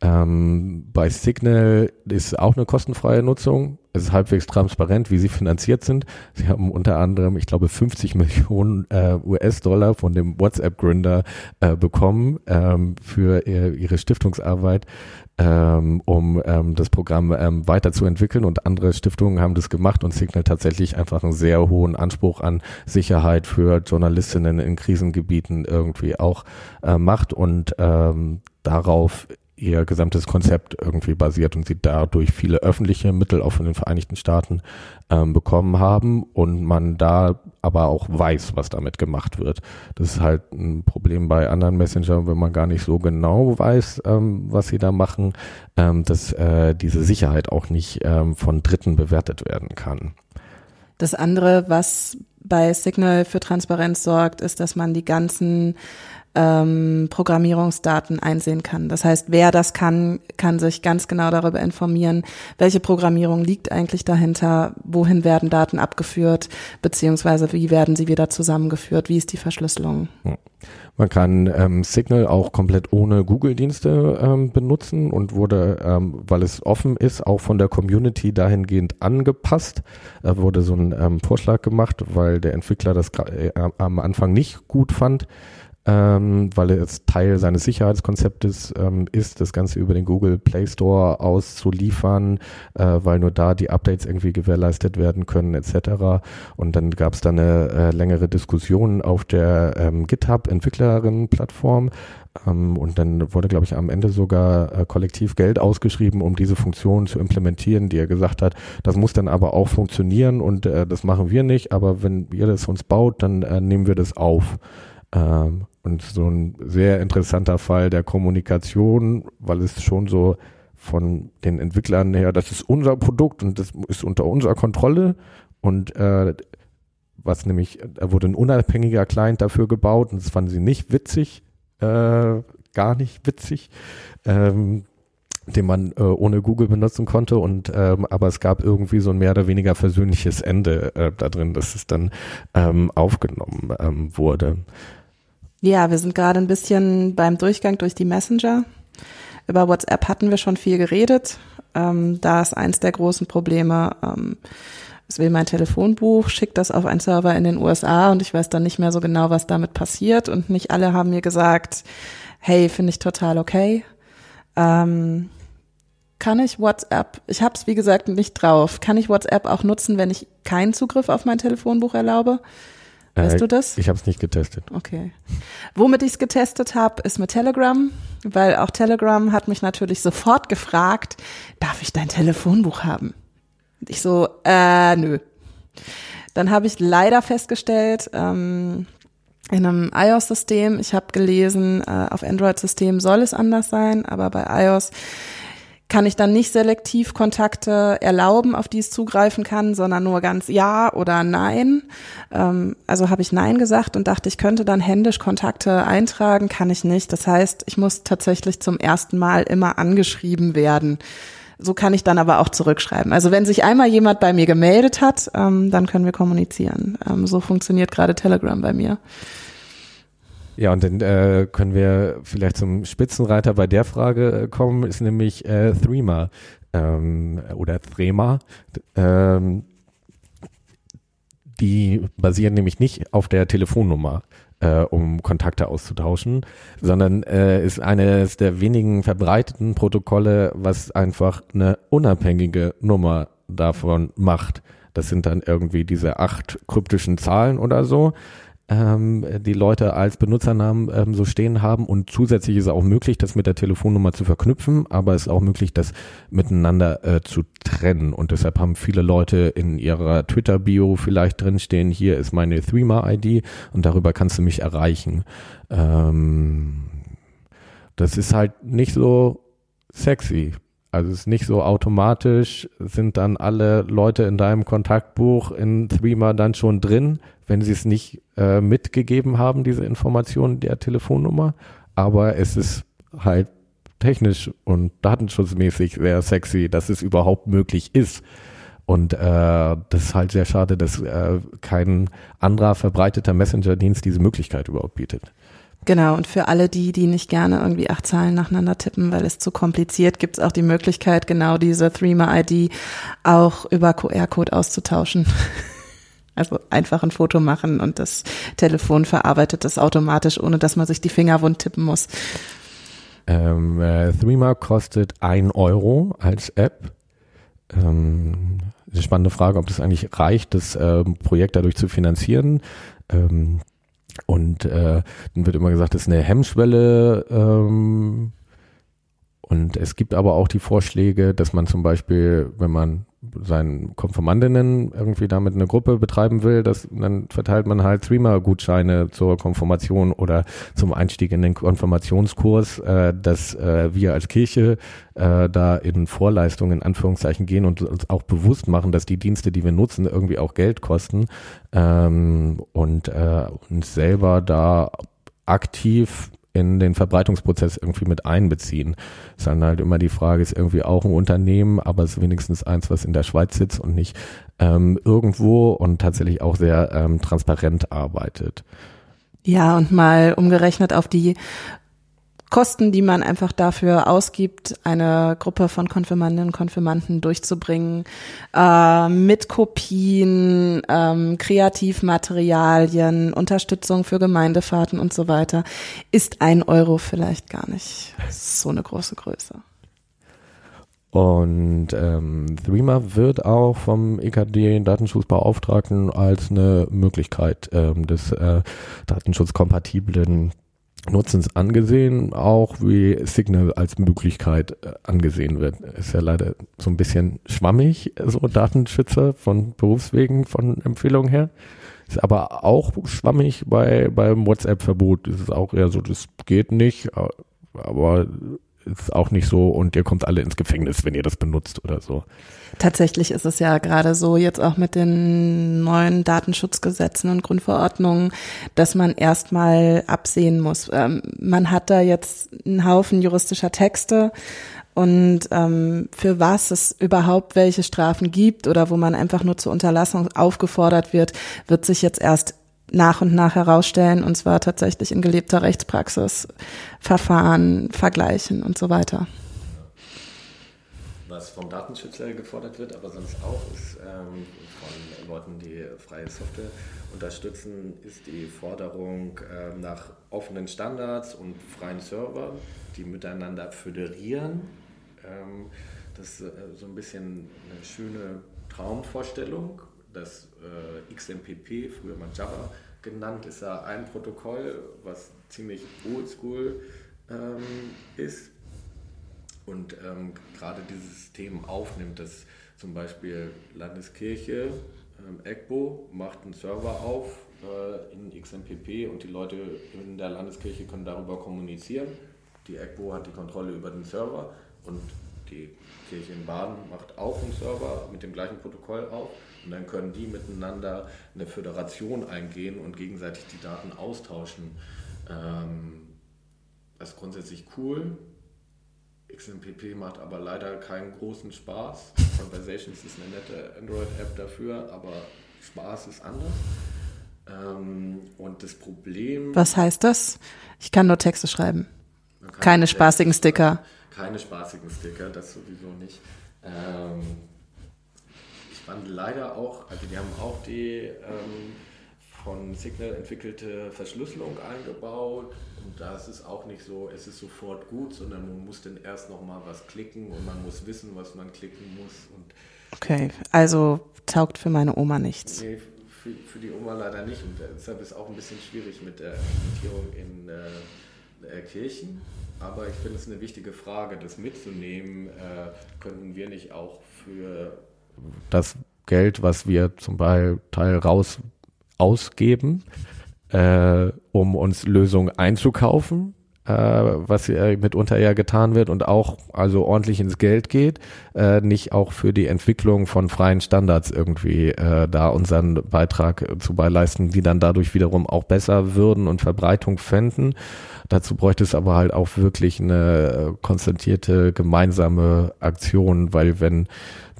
Ähm, bei Signal ist auch eine kostenfreie Nutzung. Es ist halbwegs transparent, wie sie finanziert sind. Sie haben unter anderem, ich glaube, 50 Millionen äh, US-Dollar von dem WhatsApp-Gründer äh, bekommen ähm, für ihr, ihre Stiftungsarbeit, ähm, um ähm, das Programm ähm, weiterzuentwickeln. Und andere Stiftungen haben das gemacht und Signal tatsächlich einfach einen sehr hohen Anspruch an Sicherheit für Journalistinnen in Krisengebieten irgendwie auch äh, macht und ähm, darauf ihr gesamtes Konzept irgendwie basiert und sie dadurch viele öffentliche Mittel auch von den Vereinigten Staaten ähm, bekommen haben und man da aber auch weiß, was damit gemacht wird. Das ist halt ein Problem bei anderen Messenger, wenn man gar nicht so genau weiß, ähm, was sie da machen, ähm, dass äh, diese Sicherheit auch nicht ähm, von Dritten bewertet werden kann. Das andere, was bei Signal für Transparenz sorgt, ist, dass man die ganzen ähm, Programmierungsdaten einsehen kann. Das heißt, wer das kann, kann sich ganz genau darüber informieren, welche Programmierung liegt eigentlich dahinter, wohin werden Daten abgeführt, beziehungsweise wie werden sie wieder zusammengeführt, wie ist die Verschlüsselung. Man kann ähm, Signal auch komplett ohne Google-Dienste ähm, benutzen und wurde, ähm, weil es offen ist, auch von der Community dahingehend angepasst. Da wurde so ein ähm, Vorschlag gemacht, weil der Entwickler das äh, am Anfang nicht gut fand ähm, weil es Teil seines Sicherheitskonzeptes ähm, ist, das Ganze über den Google Play Store auszuliefern, äh, weil nur da die Updates irgendwie gewährleistet werden können etc. Und dann gab es da eine äh, längere Diskussion auf der ähm, GitHub-Entwicklerin-Plattform. Ähm, und dann wurde, glaube ich, am Ende sogar äh, kollektiv Geld ausgeschrieben, um diese Funktion zu implementieren, die er gesagt hat, das muss dann aber auch funktionieren und äh, das machen wir nicht, aber wenn ihr das uns baut, dann äh, nehmen wir das auf. Ähm, und so ein sehr interessanter Fall der Kommunikation, weil es schon so von den Entwicklern her, das ist unser Produkt und das ist unter unserer Kontrolle und äh, was nämlich, da wurde ein unabhängiger Client dafür gebaut und das fanden sie nicht witzig, äh, gar nicht witzig, ähm, den man äh, ohne Google benutzen konnte und ähm, aber es gab irgendwie so ein mehr oder weniger versöhnliches Ende äh, da drin, dass es dann ähm, aufgenommen ähm, wurde. Ja, wir sind gerade ein bisschen beim Durchgang durch die Messenger. Über WhatsApp hatten wir schon viel geredet. Ähm, da ist eins der großen Probleme. Ähm, es will mein Telefonbuch, schickt das auf einen Server in den USA und ich weiß dann nicht mehr so genau, was damit passiert. Und nicht alle haben mir gesagt, hey, finde ich total okay. Ähm, kann ich WhatsApp, ich habe es wie gesagt nicht drauf, kann ich WhatsApp auch nutzen, wenn ich keinen Zugriff auf mein Telefonbuch erlaube? Weißt Äh, du das? Ich habe es nicht getestet. Okay. Womit ich es getestet habe, ist mit Telegram, weil auch Telegram hat mich natürlich sofort gefragt, darf ich dein Telefonbuch haben? Und ich so, äh, nö. Dann habe ich leider festgestellt, ähm, in einem iOS-System, ich habe gelesen, äh, auf Android-System soll es anders sein, aber bei iOS kann ich dann nicht selektiv Kontakte erlauben, auf die es zugreifen kann, sondern nur ganz Ja oder Nein. Ähm, also habe ich Nein gesagt und dachte, ich könnte dann händisch Kontakte eintragen, kann ich nicht. Das heißt, ich muss tatsächlich zum ersten Mal immer angeschrieben werden. So kann ich dann aber auch zurückschreiben. Also wenn sich einmal jemand bei mir gemeldet hat, ähm, dann können wir kommunizieren. Ähm, so funktioniert gerade Telegram bei mir. Ja, und dann äh, können wir vielleicht zum Spitzenreiter bei der Frage äh, kommen, ist nämlich äh, Threema ähm, oder Threema. Ähm, die basieren nämlich nicht auf der Telefonnummer, äh, um Kontakte auszutauschen, sondern äh, ist eines der wenigen verbreiteten Protokolle, was einfach eine unabhängige Nummer davon macht. Das sind dann irgendwie diese acht kryptischen Zahlen oder so ähm, die Leute als Benutzernamen ähm, so stehen haben. Und zusätzlich ist es auch möglich, das mit der Telefonnummer zu verknüpfen, aber es ist auch möglich, das miteinander äh, zu trennen. Und deshalb haben viele Leute in ihrer Twitter-Bio vielleicht drinstehen, hier ist meine Threema-ID und darüber kannst du mich erreichen. Ähm, das ist halt nicht so sexy. Also es ist nicht so automatisch, sind dann alle Leute in deinem Kontaktbuch in Threema dann schon drin, wenn sie es nicht äh, mitgegeben haben, diese Information der Telefonnummer. Aber es ist halt technisch und datenschutzmäßig sehr sexy, dass es überhaupt möglich ist. Und äh, das ist halt sehr schade, dass äh, kein anderer verbreiteter Messenger-Dienst diese Möglichkeit überhaupt bietet. Genau, und für alle die, die nicht gerne irgendwie acht Zahlen nacheinander tippen, weil es zu kompliziert, gibt es auch die Möglichkeit, genau diese Threema-ID auch über QR-Code auszutauschen. *laughs* Also einfach ein Foto machen und das Telefon verarbeitet das automatisch, ohne dass man sich die Finger wund tippen muss. Ähm, äh, Threema kostet ein Euro als App. Ähm, eine spannende Frage, ob das eigentlich reicht, das ähm, Projekt dadurch zu finanzieren. Ähm, und äh, dann wird immer gesagt, das ist eine Hemmschwelle. Ähm, und es gibt aber auch die Vorschläge, dass man zum Beispiel, wenn man seinen Konformandinnen irgendwie damit eine Gruppe betreiben will, dass, dann verteilt man halt Threema-Gutscheine zur Konfirmation oder zum Einstieg in den Konfirmationskurs, äh, dass äh, wir als Kirche äh, da in Vorleistungen in Anführungszeichen gehen und uns auch bewusst machen, dass die Dienste, die wir nutzen, irgendwie auch Geld kosten ähm, und äh, uns selber da aktiv in den Verbreitungsprozess irgendwie mit einbeziehen. Ist dann halt immer die Frage, ist irgendwie auch ein Unternehmen, aber es ist wenigstens eins, was in der Schweiz sitzt und nicht ähm, irgendwo und tatsächlich auch sehr ähm, transparent arbeitet. Ja, und mal umgerechnet auf die Kosten, die man einfach dafür ausgibt, eine Gruppe von Konfirmandinnen und Konfirmanden durchzubringen, äh, mit Kopien, ähm, Kreativmaterialien, Unterstützung für Gemeindefahrten und so weiter, ist ein Euro vielleicht gar nicht so eine große Größe. Und ähm, Threema wird auch vom EKD Datenschutzbeauftragten als eine Möglichkeit ähm, des äh, datenschutzkompatiblen Nutzens angesehen, auch wie Signal als Möglichkeit äh, angesehen wird. Ist ja leider so ein bisschen schwammig, so Datenschützer von Berufswegen, von Empfehlungen her. Ist aber auch schwammig bei beim WhatsApp-Verbot. Ist auch eher so, das geht nicht, aber ist auch nicht so und ihr kommt alle ins Gefängnis, wenn ihr das benutzt oder so. Tatsächlich ist es ja gerade so jetzt auch mit den neuen Datenschutzgesetzen und Grundverordnungen, dass man erstmal absehen muss. Ähm, man hat da jetzt einen Haufen juristischer Texte und ähm, für was es überhaupt welche Strafen gibt oder wo man einfach nur zur Unterlassung aufgefordert wird, wird sich jetzt erst nach und nach herausstellen, und zwar tatsächlich in gelebter Rechtspraxis, Verfahren vergleichen und so weiter. Was vom Datenschützer gefordert wird, aber sonst auch, ist ähm, von Leuten, die freie Software unterstützen, ist die Forderung äh, nach offenen Standards und freien Servern, die miteinander föderieren. Ähm, das ist äh, so ein bisschen eine schöne Traumvorstellung. Das äh, XMPP, früher mal Java genannt, ist ja ein Protokoll, was ziemlich oldschool ähm, ist und ähm, gerade dieses System aufnimmt, dass zum Beispiel Landeskirche, ähm, EGBO macht einen Server auf äh, in XMPP und die Leute in der Landeskirche können darüber kommunizieren. Die EGBO hat die Kontrolle über den Server und die Kirche in Baden macht auch einen Server mit dem gleichen Protokoll auf und dann können die miteinander eine Föderation eingehen und gegenseitig die Daten austauschen. Ähm, das ist grundsätzlich cool. XMPP macht aber leider keinen großen Spaß. Conversations ist eine nette Android-App dafür, aber Spaß ist anders. Ähm, und das Problem. Was heißt das? Ich kann nur Texte schreiben. Keine spaßigen Sticker. Keine spaßigen Sticker, das sowieso nicht. Ähm, ich fand leider auch, also die haben auch die ähm, von Signal entwickelte Verschlüsselung eingebaut und da ist es auch nicht so, es ist sofort gut, sondern man muss dann erst noch mal was klicken und man muss wissen, was man klicken muss. Und okay, also taugt für meine Oma nichts. Nee, für, für die Oma leider nicht und deshalb ist es auch ein bisschen schwierig mit der Implementierung in äh, äh, Kirchen. Aber ich finde es eine wichtige Frage, das mitzunehmen. Äh, könnten wir nicht auch für das Geld, was wir zum Teil raus ausgeben, äh, um uns Lösungen einzukaufen, äh, was äh, mitunter ja getan wird und auch also ordentlich ins Geld geht, äh, nicht auch für die Entwicklung von freien Standards irgendwie äh, da unseren Beitrag zu beileisten, die dann dadurch wiederum auch besser würden und Verbreitung fänden. Dazu bräuchte es aber halt auch wirklich eine konzentrierte gemeinsame Aktion, weil wenn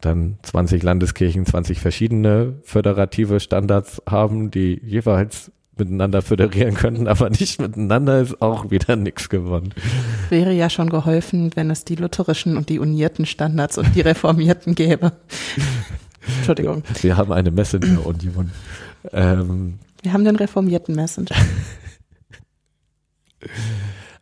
dann 20 Landeskirchen 20 verschiedene föderative Standards haben, die jeweils miteinander föderieren könnten, aber nicht miteinander, ist auch wieder nichts gewonnen. Wäre ja schon geholfen, wenn es die lutherischen und die unierten Standards und die reformierten gäbe. *laughs* Entschuldigung. Wir haben eine Messenger-Union. Ähm, Wir haben den reformierten Messenger. *laughs*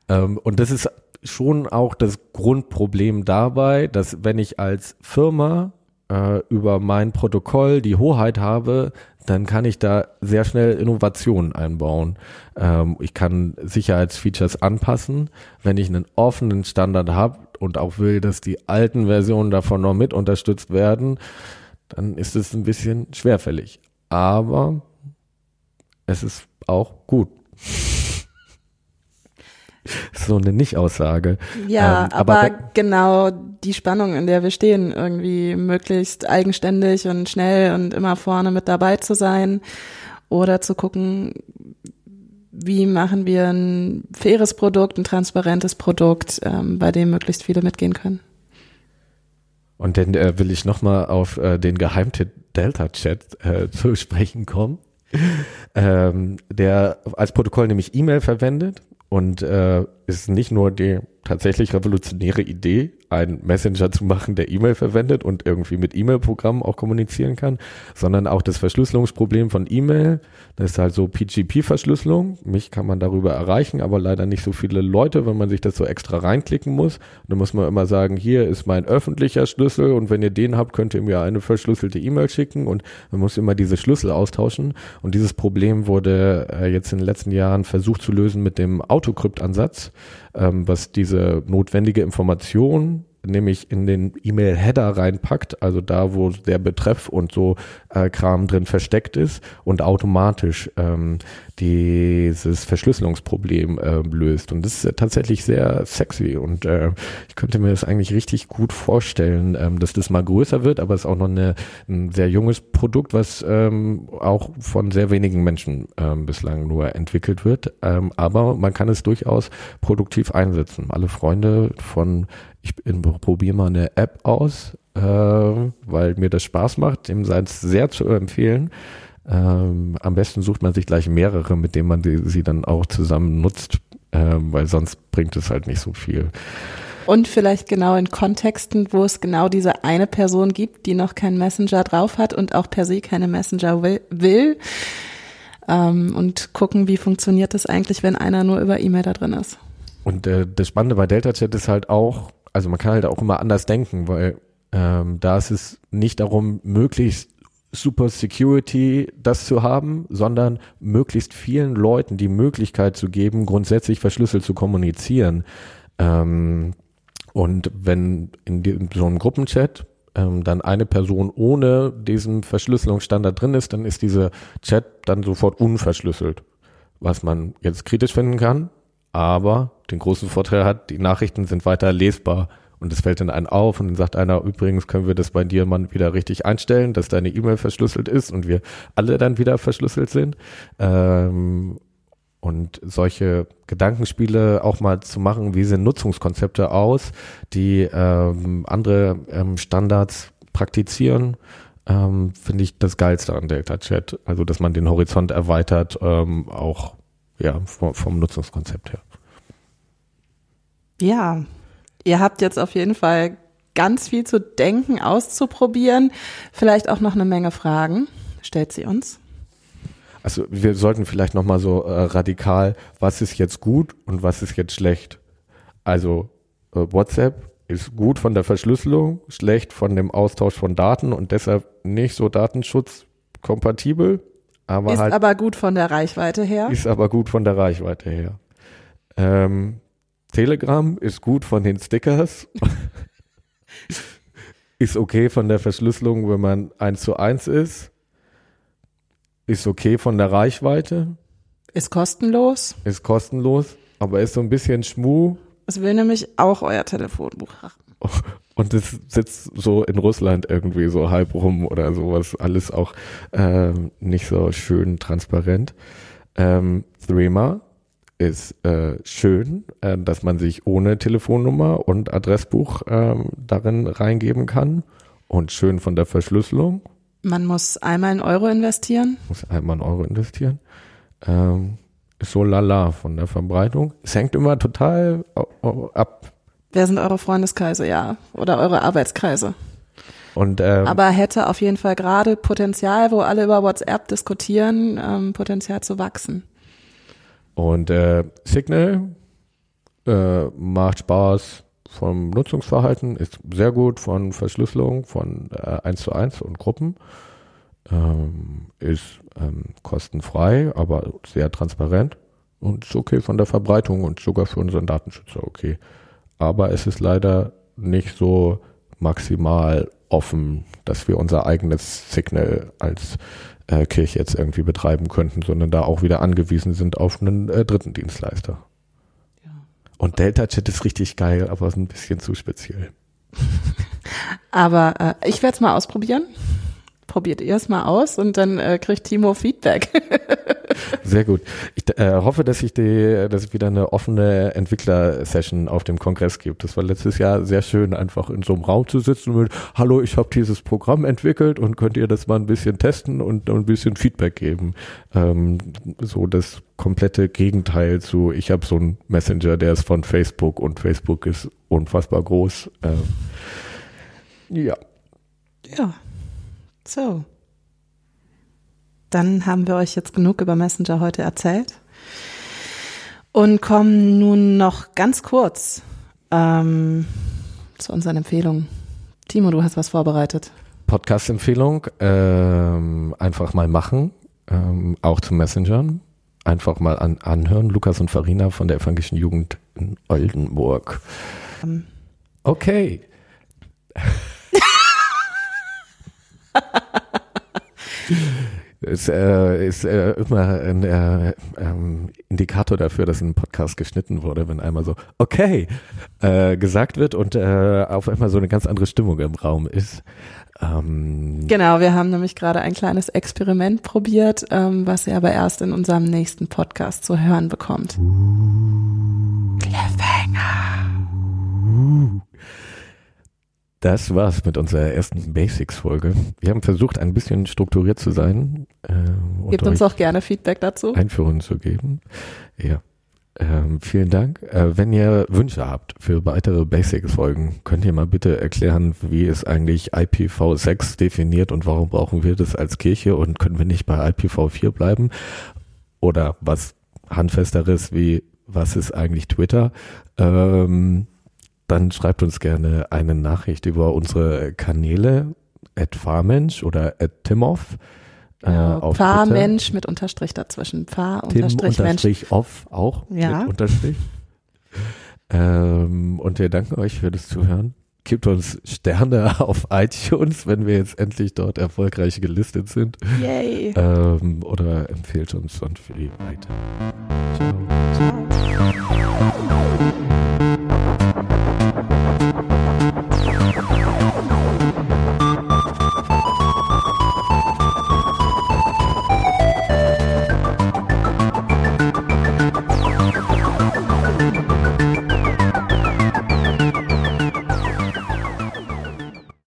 ähm, und das ist schon auch das Grundproblem dabei, dass wenn ich als Firma äh, über mein Protokoll die Hoheit habe, dann kann ich da sehr schnell Innovationen einbauen. Ähm, ich kann Sicherheitsfeatures anpassen. Wenn ich einen offenen Standard habe und auch will, dass die alten Versionen davon noch mit unterstützt werden, dann ist es ein bisschen schwerfällig. Aber es ist auch gut *laughs* so eine Nicht-Aussage. Ja, ähm, aber, aber genau die Spannung, in der wir stehen, irgendwie möglichst eigenständig und schnell und immer vorne mit dabei zu sein oder zu gucken, wie machen wir ein faires Produkt, ein transparentes Produkt, ähm, bei dem möglichst viele mitgehen können. Und dann äh, will ich nochmal auf äh, den Geheimtipp Delta-Chat äh, *laughs* zu sprechen kommen, ähm, der als Protokoll nämlich E-Mail verwendet und äh, ist nicht nur die tatsächlich revolutionäre Idee, einen Messenger zu machen, der E-Mail verwendet und irgendwie mit E-Mail-Programmen auch kommunizieren kann, sondern auch das Verschlüsselungsproblem von E-Mail. Das ist halt so PGP-Verschlüsselung. Mich kann man darüber erreichen, aber leider nicht so viele Leute, wenn man sich das so extra reinklicken muss. Und dann muss man immer sagen, hier ist mein öffentlicher Schlüssel und wenn ihr den habt, könnt ihr mir eine verschlüsselte E-Mail schicken und man muss immer diese Schlüssel austauschen. Und dieses Problem wurde äh, jetzt in den letzten Jahren versucht zu lösen mit dem Autocrypt-Ansatz, ähm, was diese notwendige Information nämlich in den E-Mail-Header reinpackt, also da, wo der Betreff und so äh, Kram drin versteckt ist und automatisch ähm, dieses Verschlüsselungsproblem äh, löst. Und das ist tatsächlich sehr sexy und äh, ich könnte mir das eigentlich richtig gut vorstellen, ähm, dass das mal größer wird, aber es ist auch noch eine, ein sehr junges Produkt, was ähm, auch von sehr wenigen Menschen ähm, bislang nur entwickelt wird. Ähm, aber man kann es durchaus produktiv einsetzen. Alle Freunde von ich probiere mal eine App aus, äh, weil mir das Spaß macht, dem sei es sehr zu empfehlen. Ähm, am besten sucht man sich gleich mehrere, mit denen man die, sie dann auch zusammen nutzt, ähm, weil sonst bringt es halt nicht so viel. Und vielleicht genau in Kontexten, wo es genau diese eine Person gibt, die noch keinen Messenger drauf hat und auch per se keine Messenger will. will. Ähm, und gucken, wie funktioniert das eigentlich, wenn einer nur über E-Mail da drin ist. Und äh, das Spannende bei Delta Chat ist halt auch, also man kann halt auch immer anders denken, weil ähm, da ist es nicht darum, möglichst super Security das zu haben, sondern möglichst vielen Leuten die Möglichkeit zu geben, grundsätzlich verschlüsselt zu kommunizieren. Ähm, und wenn in, in so einem Gruppenchat ähm, dann eine Person ohne diesen Verschlüsselungsstandard drin ist, dann ist dieser Chat dann sofort unverschlüsselt. Was man jetzt kritisch finden kann, aber den großen Vorteil hat, die Nachrichten sind weiter lesbar und es fällt dann einen auf und dann sagt einer, übrigens können wir das bei dir mal wieder richtig einstellen, dass deine E-Mail verschlüsselt ist und wir alle dann wieder verschlüsselt sind. Ähm, und solche Gedankenspiele auch mal zu machen, wie sehen Nutzungskonzepte aus, die ähm, andere ähm, Standards praktizieren, ähm, finde ich das Geilste an Delta Chat. Also, dass man den Horizont erweitert, ähm, auch ja, vom, vom Nutzungskonzept her. Ja, Ihr habt jetzt auf jeden Fall ganz viel zu denken, auszuprobieren, vielleicht auch noch eine Menge Fragen. Stellt sie uns. Also wir sollten vielleicht noch mal so äh, radikal, was ist jetzt gut und was ist jetzt schlecht? Also äh, WhatsApp ist gut von der Verschlüsselung, schlecht von dem Austausch von Daten und deshalb nicht so datenschutzkompatibel. Aber ist halt, aber gut von der Reichweite her. Ist aber gut von der Reichweite her. Ähm, Telegram ist gut von den Stickers. *laughs* ist okay von der Verschlüsselung, wenn man eins zu eins ist. Ist okay von der Reichweite. Ist kostenlos. Ist kostenlos, aber ist so ein bisschen Schmu. Es will nämlich auch euer Telefonbuch haben. *laughs* Und es sitzt so in Russland irgendwie so halb rum oder sowas. Alles auch ähm, nicht so schön transparent. Ähm, Threema ist äh, schön, äh, dass man sich ohne Telefonnummer und Adressbuch äh, darin reingeben kann und schön von der Verschlüsselung. Man muss einmal einen Euro investieren. Muss einmal einen Euro investieren. Ähm, ist so lala von der Verbreitung. Es hängt immer total ab. Wer sind eure Freundeskreise, ja? Oder eure Arbeitskreise? Und, ähm, Aber hätte auf jeden Fall gerade Potenzial, wo alle über WhatsApp diskutieren, ähm, Potenzial zu wachsen. Und äh, Signal äh, macht Spaß vom Nutzungsverhalten, ist sehr gut von Verschlüsselung von äh, 1 zu 1 und Gruppen. Ähm, ist ähm, kostenfrei, aber sehr transparent und ist okay von der Verbreitung und sogar für unseren Datenschützer okay. Aber es ist leider nicht so maximal offen, dass wir unser eigenes Signal als äh, Kirche jetzt irgendwie betreiben könnten, sondern da auch wieder angewiesen sind auf einen äh, dritten Dienstleister. Ja. Und Delta Chat ist richtig geil, aber ist ein bisschen zu speziell. *laughs* aber äh, ich werde es mal ausprobieren. Probiert ihr es mal aus und dann äh, kriegt Timo Feedback. *laughs* Sehr gut. Ich äh, hoffe, dass ich die, dass es wieder eine offene Entwickler-Session auf dem Kongress gibt. Das war letztes Jahr sehr schön, einfach in so einem Raum zu sitzen und mit, hallo, ich habe dieses Programm entwickelt und könnt ihr das mal ein bisschen testen und, und ein bisschen Feedback geben. Ähm, so das komplette Gegenteil zu, ich habe so einen Messenger, der ist von Facebook und Facebook ist unfassbar groß. Ähm, ja. Ja. So dann haben wir euch jetzt genug über Messenger heute erzählt und kommen nun noch ganz kurz ähm, zu unseren Empfehlungen. Timo, du hast was vorbereitet. Podcast-Empfehlung, ähm, einfach mal machen, ähm, auch zu Messengern. Einfach mal an, anhören. Lukas und Farina von der Evangelischen Jugend in Oldenburg. Ähm. Okay. Ist, äh, ist äh, immer ein äh, ähm, Indikator dafür, dass ein Podcast geschnitten wurde, wenn einmal so okay äh, gesagt wird und äh, auf einmal so eine ganz andere Stimmung im Raum ist. Ähm, genau, wir haben nämlich gerade ein kleines Experiment probiert, ähm, was ihr aber erst in unserem nächsten Podcast zu hören bekommt. Uh, Cliffhanger. Uh. Das war's mit unserer ersten Basics-Folge. Wir haben versucht, ein bisschen strukturiert zu sein. Äh, Gebt uns auch gerne Feedback dazu. Einführungen zu geben. Ja. Ähm, vielen Dank. Äh, wenn ihr Wünsche habt für weitere Basics-Folgen, könnt ihr mal bitte erklären, wie ist eigentlich IPv6 definiert und warum brauchen wir das als Kirche und können wir nicht bei IPv4 bleiben? Oder was handfesteres wie, was ist eigentlich Twitter? Ähm, dann schreibt uns gerne eine Nachricht über unsere Kanäle, at Farmensch oder at Timov. Äh, ja, Pfarrmensch mit Unterstrich dazwischen. Pfarr Unterstrich Tim Unterstrich off auch ja. mit Unterstrich. ähm, und wir danken euch für das Zuhören. Gebt uns Sterne *laughs* auf iTunes, wenn wir jetzt endlich dort erfolgreich gelistet sind. Yay. Ähm, oder empfehlt uns sonst für die weiter. Ciao.